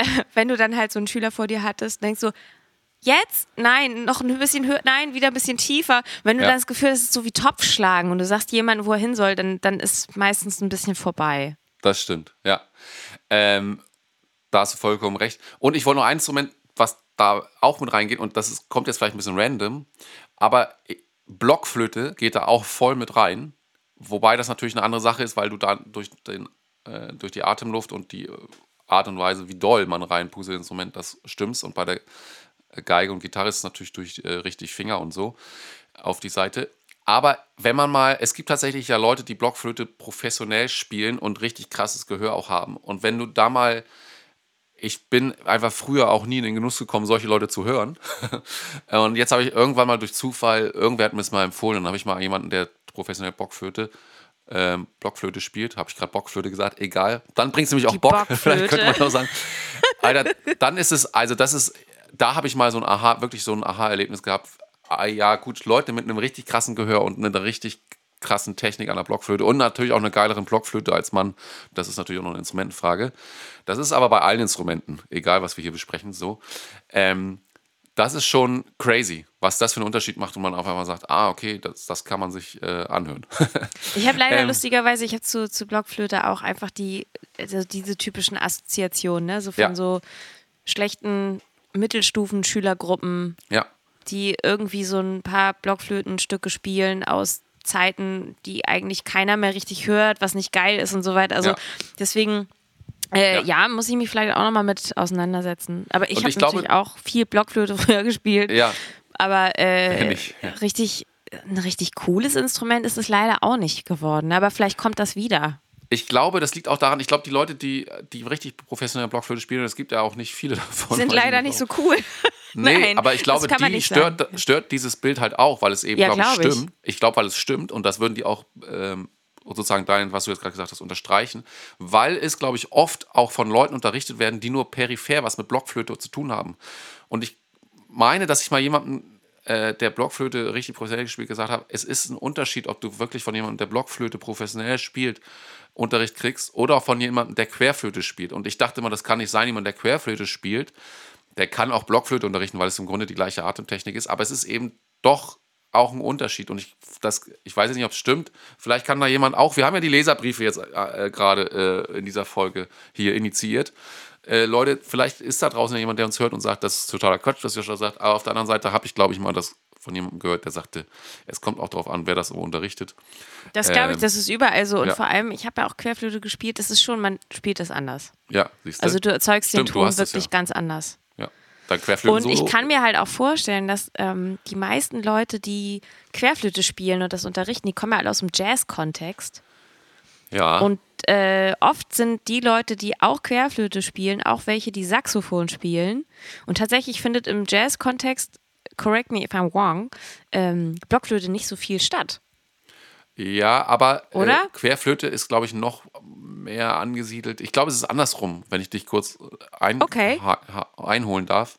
*laughs* wenn du dann halt so einen Schüler vor dir hattest, denkst du, jetzt? Nein, noch ein bisschen höher, nein, wieder ein bisschen tiefer. Wenn du Ja. dann das Gefühl hast, es ist so wie Topfschlagen und du sagst jemandem, wo er hin soll, dann, dann ist meistens ein bisschen vorbei. Das stimmt, ja. Ähm, da hast du vollkommen recht. Und ich wollte noch ein Instrument, was da auch mit reingeht, und das ist, kommt jetzt vielleicht ein bisschen random, aber Blockflöte geht da auch voll mit rein. Wobei das natürlich eine andere Sache ist, weil du da durch, den, äh, durch die Atemluft und die äh, Art und Weise, wie doll man reinpustet ins Instrument, das stimmst. Und bei der Geige und Gitarre ist natürlich durch äh, richtig Finger und so auf die Seite. Aber wenn man mal, es gibt tatsächlich ja Leute, die Blockflöte professionell spielen und richtig krasses Gehör auch haben. Und wenn du da mal ich bin einfach früher auch nie in den Genuss gekommen, solche Leute zu hören. *laughs* und jetzt habe ich irgendwann mal durch Zufall, irgendwer hat mir es mal empfohlen, dann habe ich mal jemanden, der professionell Blockflöte, ähm, Blockflöte spielt, habe ich gerade Blockflöte gesagt, egal. Dann bringt es nämlich auch Die Bock, Bockflöte. *laughs* vielleicht könnte man auch sagen. Alter, dann ist es, also das ist, da habe ich mal so ein Aha, wirklich so ein Aha-Erlebnis gehabt. Ah, ja, gut, Leute mit einem richtig krassen Gehör und einer richtig krassen Technik an der Blockflöte und natürlich auch einer geileren Blockflöte als Mann. Das ist natürlich auch noch eine Instrumentenfrage. Das ist aber bei allen Instrumenten, egal was wir hier besprechen, so. Ähm, das ist schon crazy, was das für einen Unterschied macht und man auf einmal sagt, ah, okay, das, das kann man sich äh, anhören. *laughs* Ich habe leider Ähm. lustigerweise, ich habe zu, zu Blockflöte auch einfach die, also diese typischen Assoziationen, ne? so von Ja. so schlechten Mittelstufen-Schülergruppen, ja, die irgendwie so ein paar Blockflötenstücke spielen aus Zeiten, die eigentlich keiner mehr richtig hört, was nicht geil ist und so weiter. Also Ja. deswegen, äh, Ja. ja. muss ich mich vielleicht auch nochmal mit auseinandersetzen. Aber ich habe natürlich auch viel Blockflöte *laughs* früher gespielt. ja, Aber äh, richtig, ein richtig cooles Instrument ist es leider auch nicht geworden. Aber vielleicht kommt das wieder. Ich glaube, das liegt auch daran, ich glaube, die Leute, die, die richtig professionell Blockflöte spielen, es gibt ja auch nicht viele *laughs* davon. Sind leider nicht so cool. *laughs* Nee, Nein, aber ich glaube, die stört, sagen. stört dieses Bild halt auch, weil es eben, Ja, glaube ich, glaub ich. stimmt. Ich glaube, weil es stimmt und das würden die auch ähm, sozusagen dein, was du jetzt gerade gesagt hast, unterstreichen, weil es, glaube ich, oft auch von Leuten unterrichtet werden, die nur peripher was mit Blockflöte zu tun haben. Und ich meine, dass ich mal jemanden, äh, der Blockflöte richtig professionell gespielt, gesagt habe, es ist ein Unterschied, ob du wirklich von jemandem, der Blockflöte professionell spielt, Unterricht kriegst oder auch von jemandem, der Querflöte spielt. Und ich dachte immer, das kann nicht sein, jemand, der Querflöte spielt, der kann auch Blockflöte unterrichten, weil es im Grunde die gleiche Atemtechnik ist. Aber es ist eben doch auch ein Unterschied. Und ich, das, ich weiß jetzt nicht, ob es stimmt. Vielleicht kann da jemand auch, wir haben ja die Leserbriefe jetzt äh, gerade äh, in dieser Folge hier initiiert. Äh, Leute, vielleicht ist da draußen ja jemand, der uns hört und sagt, das ist totaler Quatsch, was Joscha sagt. Aber auf der anderen Seite habe ich, glaube ich, mal das von jemandem gehört, der sagte, es kommt auch darauf an, wer das so unterrichtet. Das glaube ich, Ähm, das ist überall so. Und ja. vor allem, ich habe ja auch Querflöte gespielt. Das ist schon, man spielt das anders. Ja, siehst du? Also du erzeugst Stimmt, den Ton wirklich ja. ganz anders. ja. Dein Querflöten Und ich kann mir halt auch vorstellen, dass ähm, die meisten Leute, die Querflöte spielen und das unterrichten, die kommen ja alle aus dem Jazz-Kontext. ja. Und äh, oft sind die Leute, die auch Querflöte spielen, auch welche, die Saxophon spielen. Und tatsächlich findet im Jazz-Kontext, correct me if I'm wrong, ähm, Blockflöte nicht so viel statt. Ja, aber Äh? Querflöte ist, glaube ich, noch mehr angesiedelt. Ich glaube, es ist andersrum, wenn ich dich kurz ein, Okay. einholen darf,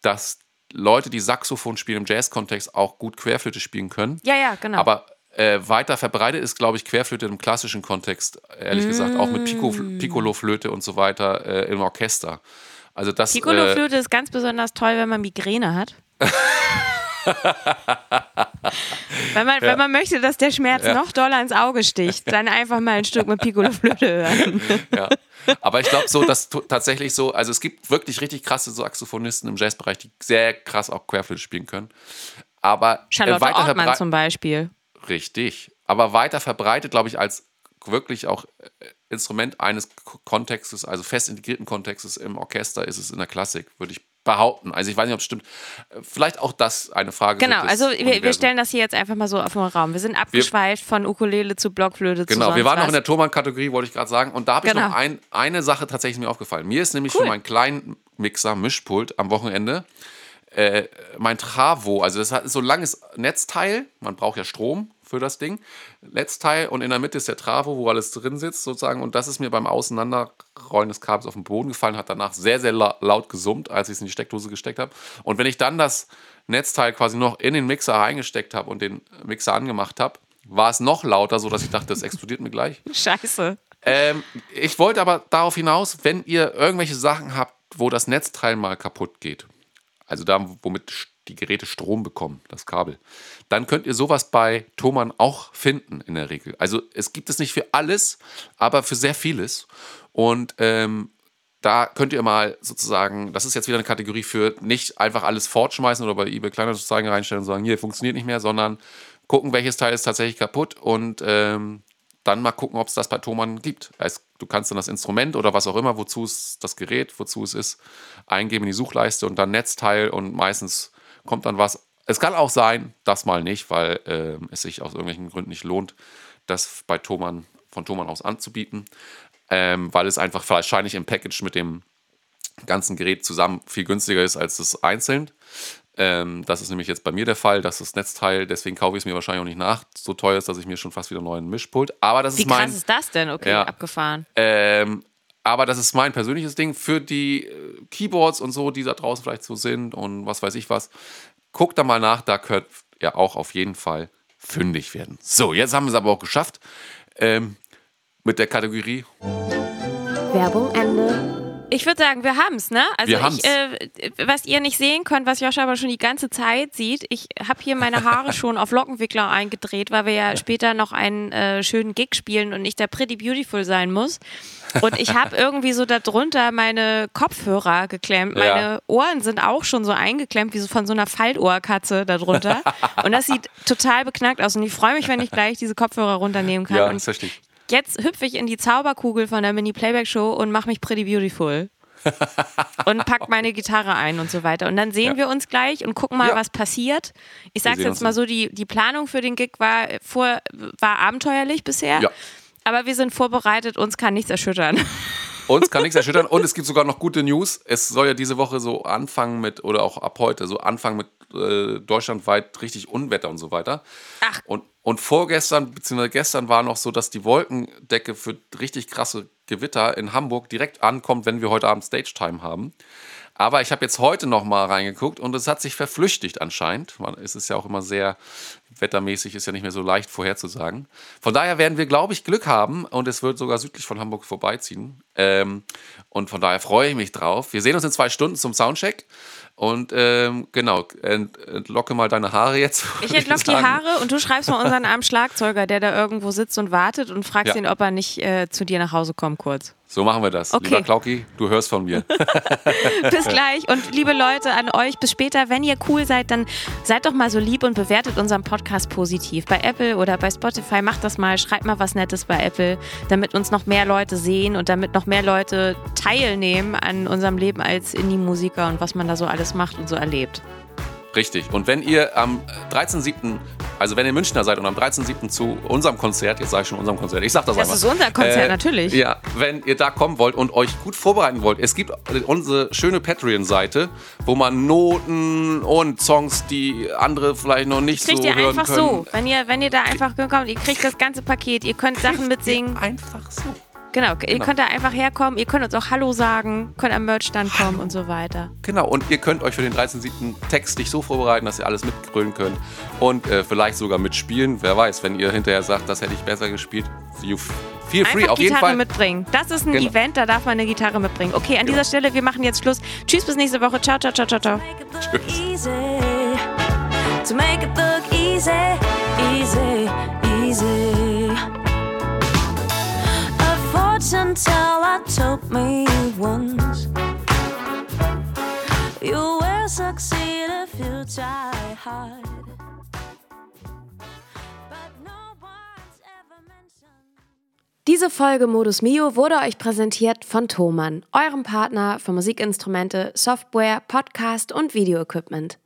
dass Leute, die Saxophon spielen im Jazz-Kontext, auch gut Querflöte spielen können. Ja, ja, genau. Aber äh, weiter verbreitet ist, glaube ich, Querflöte im klassischen Kontext, ehrlich gesagt, auch mit Pico, Mm. Piccolo-Flöte und so weiter äh, im Orchester. Also das, äh, Piccolo-Flöte ist ganz besonders toll, wenn man Migräne hat. *laughs* wenn, man, wenn man möchte, dass der Schmerz noch doller ins Auge sticht, dann einfach mal ein Stück mit Piccolo-Flöte hören. *laughs* ja. Aber ich glaube so, dass tatsächlich so, also es gibt wirklich richtig krasse Saxophonisten im Jazzbereich, die sehr krass auch Querflöte spielen können. Aber Charlotte äh, Ortmann zum Beispiel. Richtig. Aber weiter verbreitet, glaube ich, als wirklich auch äh, Instrument eines Kontextes, also fest integrierten Kontextes im Orchester, ist es in der Klassik, würde ich behaupten. Also ich weiß nicht, ob es stimmt. Äh, Vielleicht auch das eine Frage. Genau, also wir, wir stellen das hier jetzt einfach mal so auf den Raum. Wir sind abgeschweift von Ukulele zu Blockflöte zu Genau, wir waren was. noch in der Thomann-Kategorie, wollte ich gerade sagen. Und da habe ich Genau. noch ein, eine Sache tatsächlich mir aufgefallen. Mir ist nämlich Cool. für meinen kleinen Mixer, Mischpult am Wochenende, äh, mein Travo, also das ist so ein langes Netzteil, man braucht ja Strom für das Ding, Netzteil und in der Mitte ist der Travo, wo alles drin sitzt sozusagen und das ist mir beim Auseinanderrollen des Kabels auf den Boden gefallen, hat danach sehr, sehr la laut gesummt, als ich es in die Steckdose gesteckt habe. Und wenn ich dann das Netzteil quasi noch in den Mixer reingesteckt habe und den Mixer angemacht habe, war es noch lauter, sodass ich dachte, das explodiert mir gleich. *laughs* Scheiße. Ähm, ich wollte aber darauf hinaus, wenn ihr irgendwelche Sachen habt, wo das Netzteil mal kaputt geht, also da, womit die Geräte Strom bekommen, das Kabel, dann könnt ihr sowas bei Thomann auch finden in der Regel. Also es gibt es nicht für alles, aber für sehr vieles. Und ähm, da könnt ihr mal sozusagen, das ist jetzt wieder eine Kategorie für nicht einfach alles fortschmeißen oder bei eBay Kleinanzeigen reinstellen und sagen, hier funktioniert nicht mehr, sondern gucken, welches Teil ist tatsächlich kaputt und ähm, dann mal gucken, ob es das bei Thomann gibt. Du kannst dann das Instrument oder was auch immer, wozu es das Gerät, wozu es ist, eingeben in die Suchleiste und dann Netzteil und meistens kommt dann was. Es kann auch sein, das mal nicht, weil ähm, es sich aus irgendwelchen Gründen nicht lohnt, das bei Thomann, von Thomann aus anzubieten, ähm, weil es einfach wahrscheinlich im Package mit dem ganzen Gerät zusammen viel günstiger ist als das einzeln. Ähm, das ist nämlich jetzt bei mir der Fall, dass das Netzteil, deswegen kaufe ich es mir wahrscheinlich auch nicht nach, so teuer ist, dass ich mir schon fast wieder einen neuen Mischpult. Aber das Wie ist mein. krass ist das denn? Okay, Ja. abgefahren. Ähm, aber das ist mein persönliches Ding für die äh, Keyboards und so, die da draußen vielleicht so sind und was weiß ich was. Guckt da mal nach, da könnt ihr auch auf jeden Fall fündig werden. So, jetzt haben wir es aber auch geschafft. Ähm, mit der Kategorie. Werbung Ende. Ich würde sagen, wir haben es, ne? Also Wir haben's. ich, äh, was ihr nicht sehen könnt, was Joscha aber schon die ganze Zeit sieht, ich habe hier meine Haare *laughs* schon auf Lockenwickler eingedreht, weil wir ja später noch einen äh, schönen Gig spielen und ich da pretty beautiful sein muss. Und ich habe *laughs* irgendwie so darunter meine Kopfhörer geklemmt. Ja. Meine Ohren sind auch schon so eingeklemmt, wie so von so einer Faltohrkatze darunter. *laughs* Und das sieht total beknackt aus. Und ich freue mich, wenn ich gleich diese Kopfhörer runternehmen kann. Ja, und das verstehe ich. Jetzt hüpfe ich in die Zauberkugel von der Mini-Playback-Show und mache mich pretty beautiful. und pack *laughs* meine Gitarre ein und so weiter. Und dann sehen Ja. wir uns gleich und gucken mal, Ja. was passiert. Ich sag's jetzt mal so, die, die Planung für den Gig war, vor, war abenteuerlich bisher. Ja. Aber wir sind vorbereitet, uns kann nichts erschüttern. *laughs* Uns kann nichts erschüttern und es *laughs* gibt sogar noch gute News. Es soll ja diese Woche so anfangen mit, oder auch ab heute, so anfangen mit äh, deutschlandweit richtig Unwetter und so weiter. Ach. Und, und vorgestern, beziehungsweise gestern war noch so, dass die Wolkendecke für richtig krasse Gewitter in Hamburg direkt ankommt, wenn wir heute Abend Stage Time haben. Aber ich habe jetzt heute noch mal reingeguckt und es hat sich verflüchtigt anscheinend. Man, es ist ja auch immer sehr wettermäßig, ist ja nicht mehr so leicht vorherzusagen. Von daher werden wir, glaube ich, Glück haben und es wird sogar südlich von Hamburg vorbeiziehen. Ähm, und von daher freue ich mich drauf. Wir sehen uns in zwei Stunden zum Soundcheck. Und ähm, genau, ent, entlocke mal deine Haare jetzt. Ich würde entlock die. Haare und du schreibst mal unseren armen *laughs* Schlagzeuger, der da irgendwo sitzt und wartet und fragst Ja. ihn, ob er nicht äh, zu dir nach Hause kommt kurz. So machen wir das. Okay. Lieber Klauki, du hörst von mir. *laughs* *laughs* Bis gleich und liebe Leute an euch, bis später. Wenn ihr cool seid, dann seid doch mal so lieb und bewertet unseren Podcast positiv. Bei Apple oder bei Spotify macht das mal, schreibt mal was Nettes bei Apple, damit uns noch mehr Leute sehen und damit noch mehr Leute teilnehmen an unserem Leben als Indie-Musiker und was man da so alles macht und so erlebt. Richtig. Und wenn ihr am 13.7., also wenn ihr Münchner seid und am 13.7. zu unserem Konzert, jetzt sage ich schon unserem Konzert, ich sag das, Das einfach. ist unser Konzert, natürlich. Ja, wenn ihr da kommen wollt und euch gut vorbereiten wollt, es gibt unsere schöne Patreon-Seite, wo man Noten und Songs, die andere vielleicht noch nicht Kriegt so ihr hören einfach können. so. Wenn ihr, wenn ihr da einfach kommt, ihr kriegt das ganze Paket, ihr könnt Sachen mitsingen. Einfach so. Genau, ihr könnt da einfach herkommen, ihr könnt uns auch Hallo sagen, könnt am Merchstand kommen und so weiter. Genau, und ihr könnt euch für den 13.7. textlich so vorbereiten, dass ihr alles mitgrölen könnt und äh, vielleicht sogar mitspielen. Wer weiß, wenn ihr hinterher sagt, das hätte ich besser gespielt, you feel free. Einfach Auf jeden Gitarre Fall. mitbringen. Das ist ein Genau. Event, da darf man eine Gitarre mitbringen. Okay, an dieser Stelle, wir machen jetzt Schluss. Tschüss, bis nächste Woche. Ciao, ciao, ciao, ciao, ciao. easy. To make it look easy, easy, easy. Fortune teller told me once you will succeed if you try hard. Diese Folge Modus Mio wurde euch präsentiert von Thomann, eurem Partner für Musikinstrumente, Software, Podcast und Videoequipment.